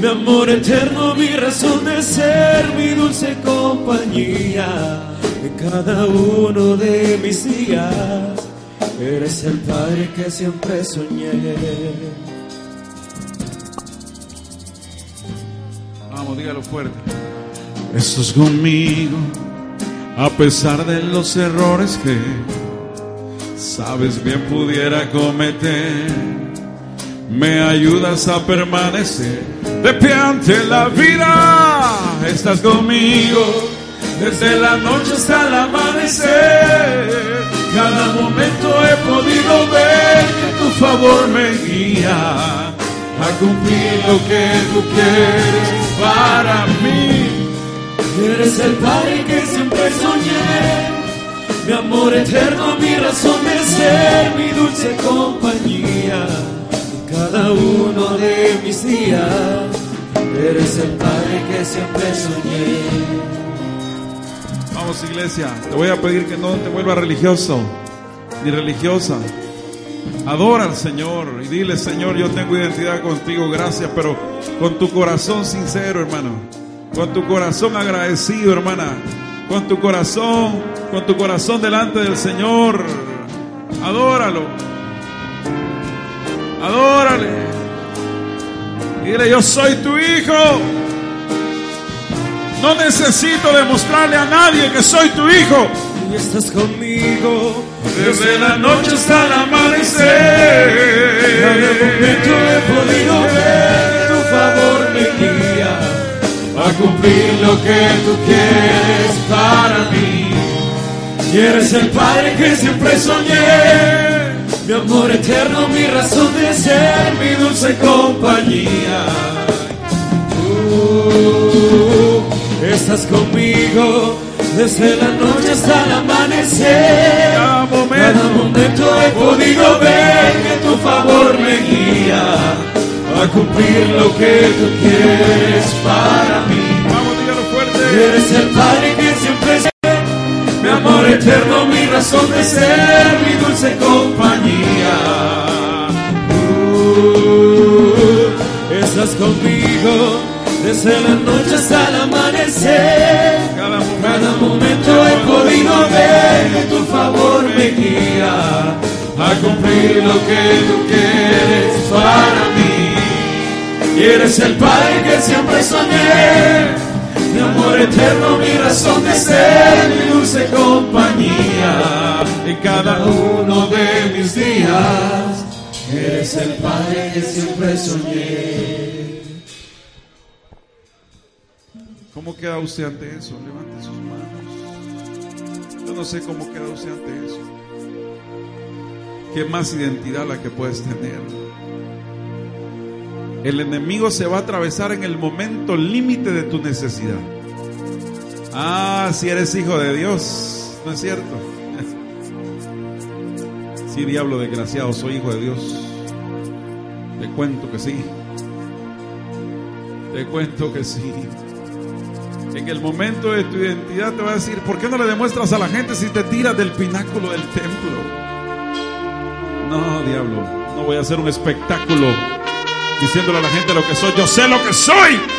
mi amor eterno, mi razón de ser, mi dulce compañía en cada uno de mis días. Eres el Padre que siempre soñé. Vamos, dígalo fuerte. Estás conmigo a pesar de los errores que sabes bien pudiera cometer. Me ayudas a permanecer de pie ante la vida. Estás conmigo desde la noche hasta el amanecer. Cada momento he podido ver que tu favor me guía a cumplir lo que tú quieres para mí. Eres el Padre que siempre soñé, mi amor eterno, mi razón de ser, mi dulce compañía cada uno de mis días. Eres el Padre que siempre soñé. Vamos iglesia, te voy a pedir que no te vuelvas religioso ni religiosa. Adora al Señor y dile, Señor, yo tengo identidad contigo, gracias, pero con tu corazón sincero, hermano. Con tu corazón agradecido, hermana. Con tu corazón, con tu corazón delante del Señor. Adóralo. Adórale. Dile, yo soy tu hijo. No necesito demostrarle a nadie que soy tu hijo. Y estás conmigo Desde la noche hasta el amanecer. Cada momento he podido ver tu favor me guía a cumplir lo que tú quieres para mí. y eres el Padre que siempre soñé. Mi amor eterno, mi razón de ser, mi dulce compañía. Tú estás conmigo desde la noche hasta el amanecer. Cada momento. Cada momento he podido ver que tu favor me guía a cumplir lo que tú quieres para mí. Vamos, fuerte. Eres el Padre que siempre sé, mi amor eterno, mi razón de ser, mi dulce compañía. Tú estás conmigo desde la noche hasta el amanecer. Cada momento, Cada momento he podido ver que tu favor me guía a cumplir lo que tú quieres para mí. Y eres el Padre que siempre soñé, mi amor eterno, mi razón de ser, mi dulce compañía en cada uno de mis días. Eres el Padre que siempre soñé. ¿Cómo queda usted ante eso? Levante sus manos. Yo no sé cómo queda usted ante eso. ¿Qué más identidad la que puedes tener? El enemigo se va a atravesar en el momento límite de tu necesidad. Ah, si eres hijo de Dios, ¿no es cierto? Sí, diablo desgraciado, soy hijo de Dios. Te cuento que sí. Te cuento que sí. En el momento de tu identidad te va a decir, ¿por qué no le demuestras a la gente si te tiras del pináculo del templo? No, diablo, no voy a hacer un espectáculo diciéndole a la gente lo que soy. Yo sé lo que soy.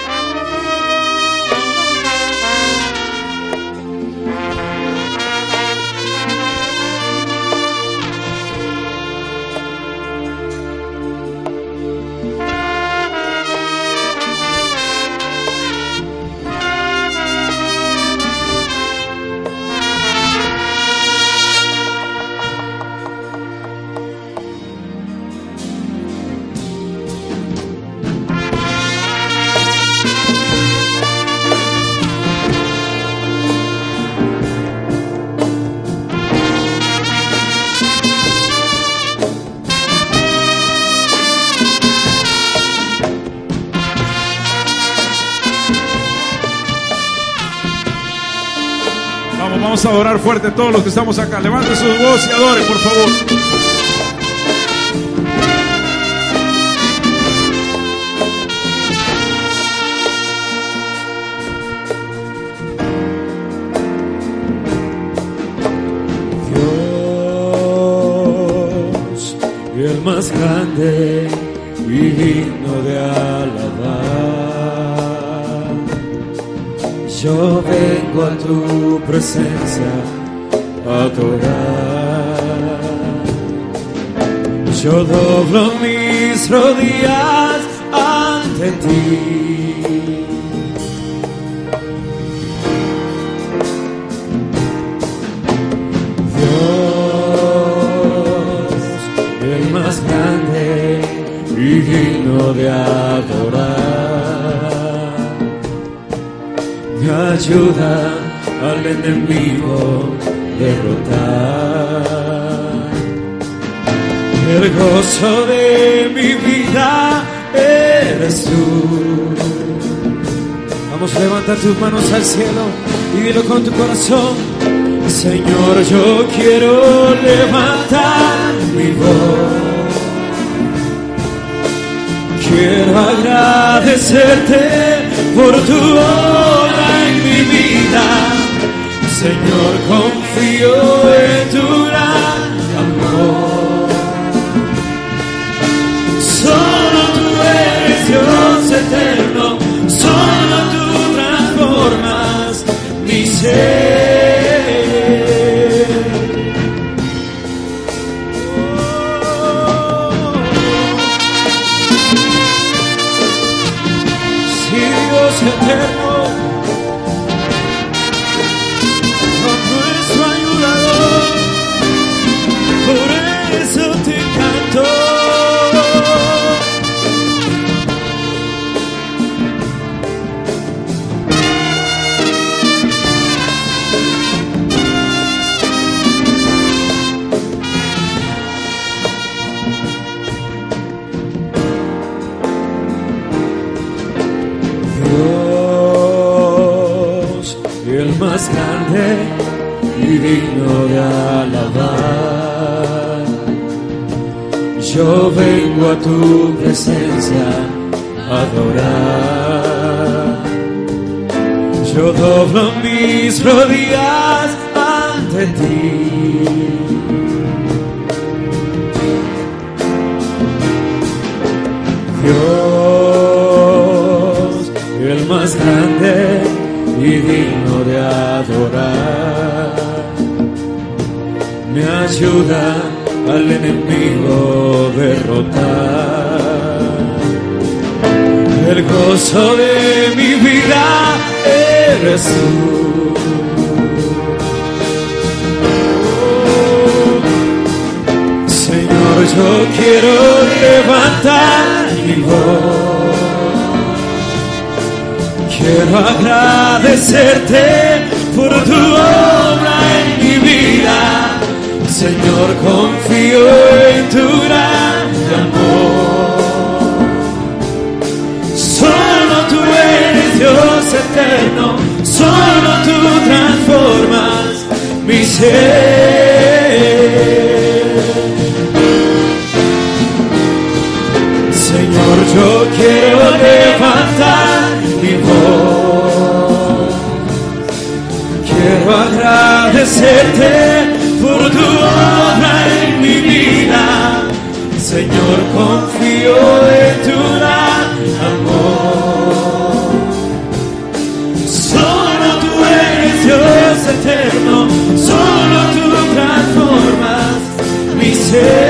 Vamos, a adorar fuerte todos los que estamos acá. Levanten sus voces y adoren, por favor. Dios, el más grande y digno de alabar. Yo vengo a tu presencia a adorar. Yo doblo mis rodillas ante ti. Dios, el más grande y digno de adorar. Ayuda al enemigo derrotar. El gozo de mi vida eres tú. Vamos, levanta tus manos al cielo y dilo con tu corazón. Señor, yo quiero levantar mi voz. Quiero agradecerte por tu mi Señor, confío en tu gran amor. Solo tú eres Dios eterno, solo tú transformas mi ser. Dios eterno, say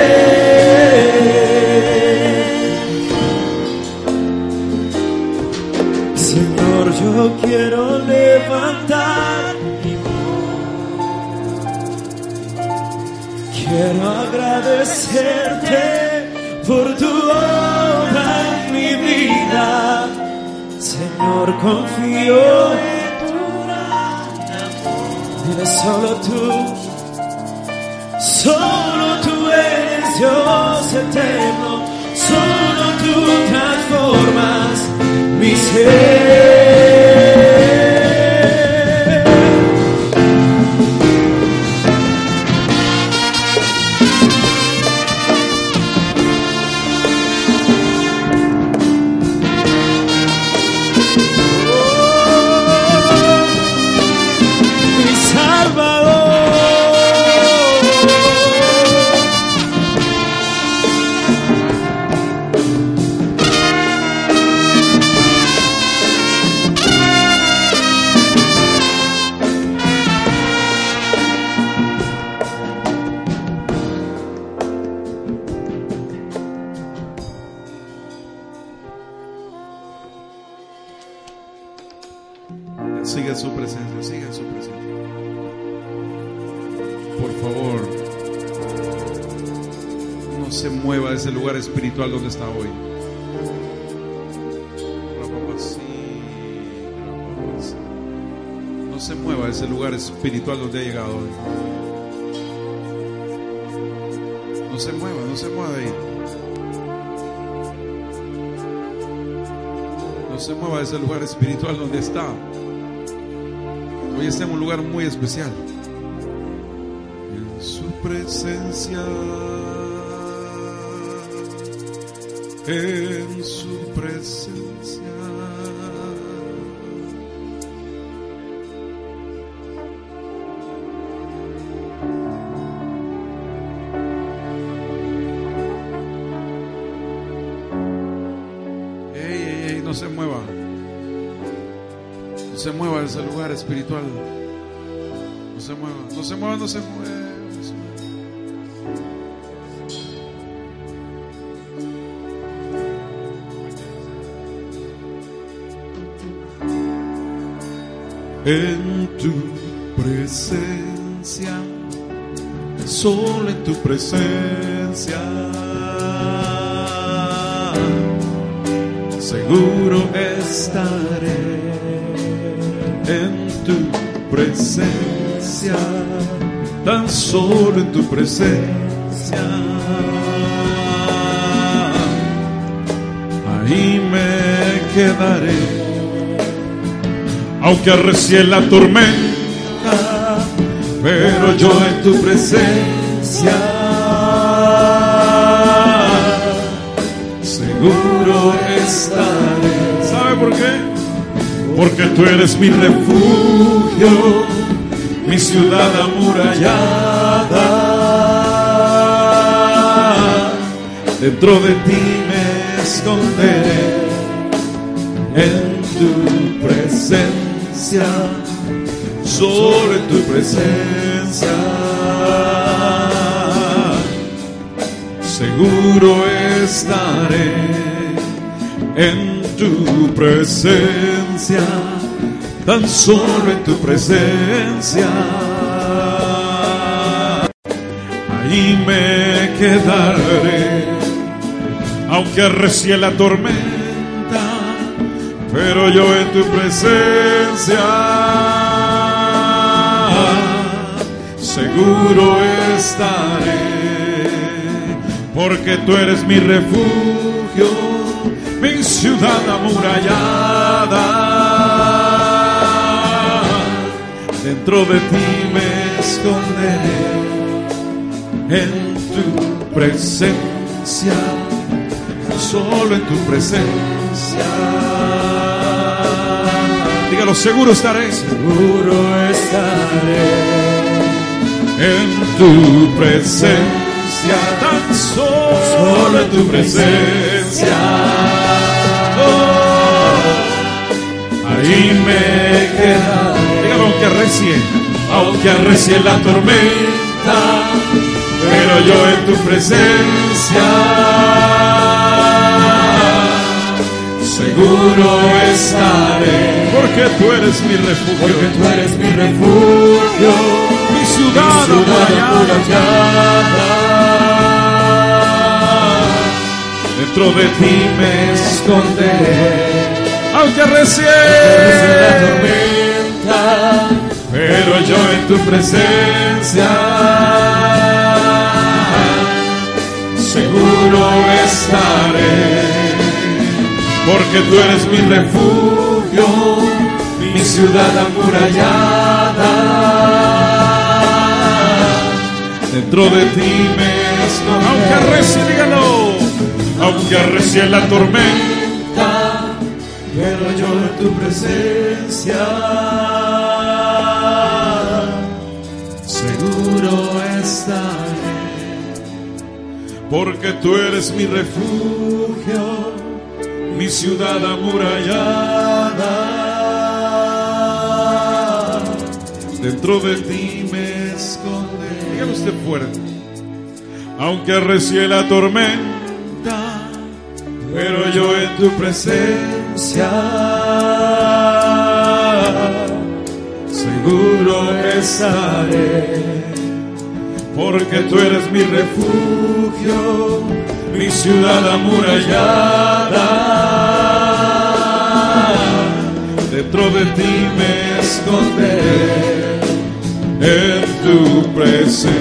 se mueva. No se mueva de ese lugar espiritual. No se mueva, no se mueva, no se mueva. No se mueva. En tu presencia, solo en tu presencia seguro estaré en tu presencia, tan solo en tu presencia. Ahí me quedaré, aunque arrecie la tormenta, pero yo en tu presencia. seguro está por qué? Porque tú eres mi refugio, mi ciudad amurallada. Dentro de ti me esconderé en tu presencia, solo en tu presencia. Seguro estaré en tu presencia, tan solo en tu presencia. Ahí me quedaré, aunque arrecie la tormenta pero yo en tu presencia seguro estaré, porque tú eres mi refugio, ciudad amurallada. Dentro de ti me esconderé en tu presencia, solo en tu presencia seguro estaré. Seguro estaré en tu presencia, tan solo, en tu presencia. Ahí me queda. Dígame, aunque arrecie, aunque arrecie la tormenta, pero yo en tu presencia seguro estaré. Porque tú eres mi refugio. Porque tú eres mi refugio. Mi ciudad, mi Dentro de ti me esconderé. Aunque recién la tormenta, pero yo en tu presencia seguro estaré porque tú eres mi refugio, mi ciudad amurallada. Dentro de ti me escondo. Aunque arrecie, dígalo. Aunque arrecie la tormenta, presencia seguro estaré. Porque tú eres mi refugio mi ciudad amurallada. Dentro de ti me esconde. Dígalo usted fuerte. Aunque arrecie la tormenta, pero yo en tu presencia seguro estaré. Porque tú eres mi refugio, mi ciudad amurallada dentro de ti me esconderé en tu presencia,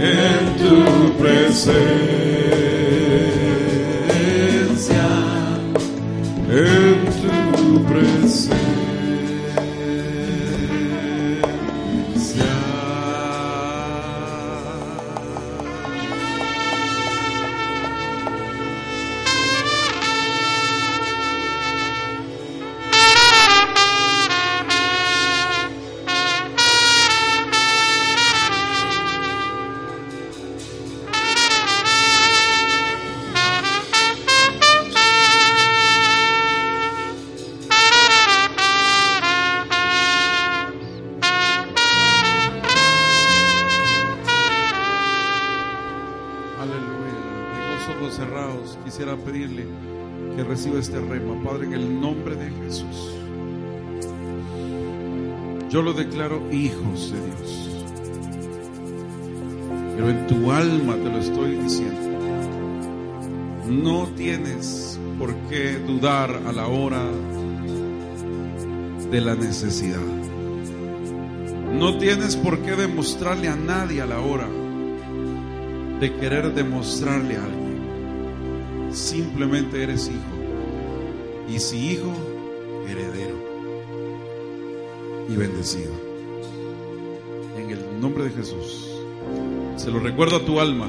en tu presencia, de la necesidad. No tienes por qué demostrarle a nadie a la hora de querer demostrarle a alguien. Simplemente eres hijo. Y si hijo, heredero y bendecido. En el nombre de Jesús. Se lo recuerdo a tu alma.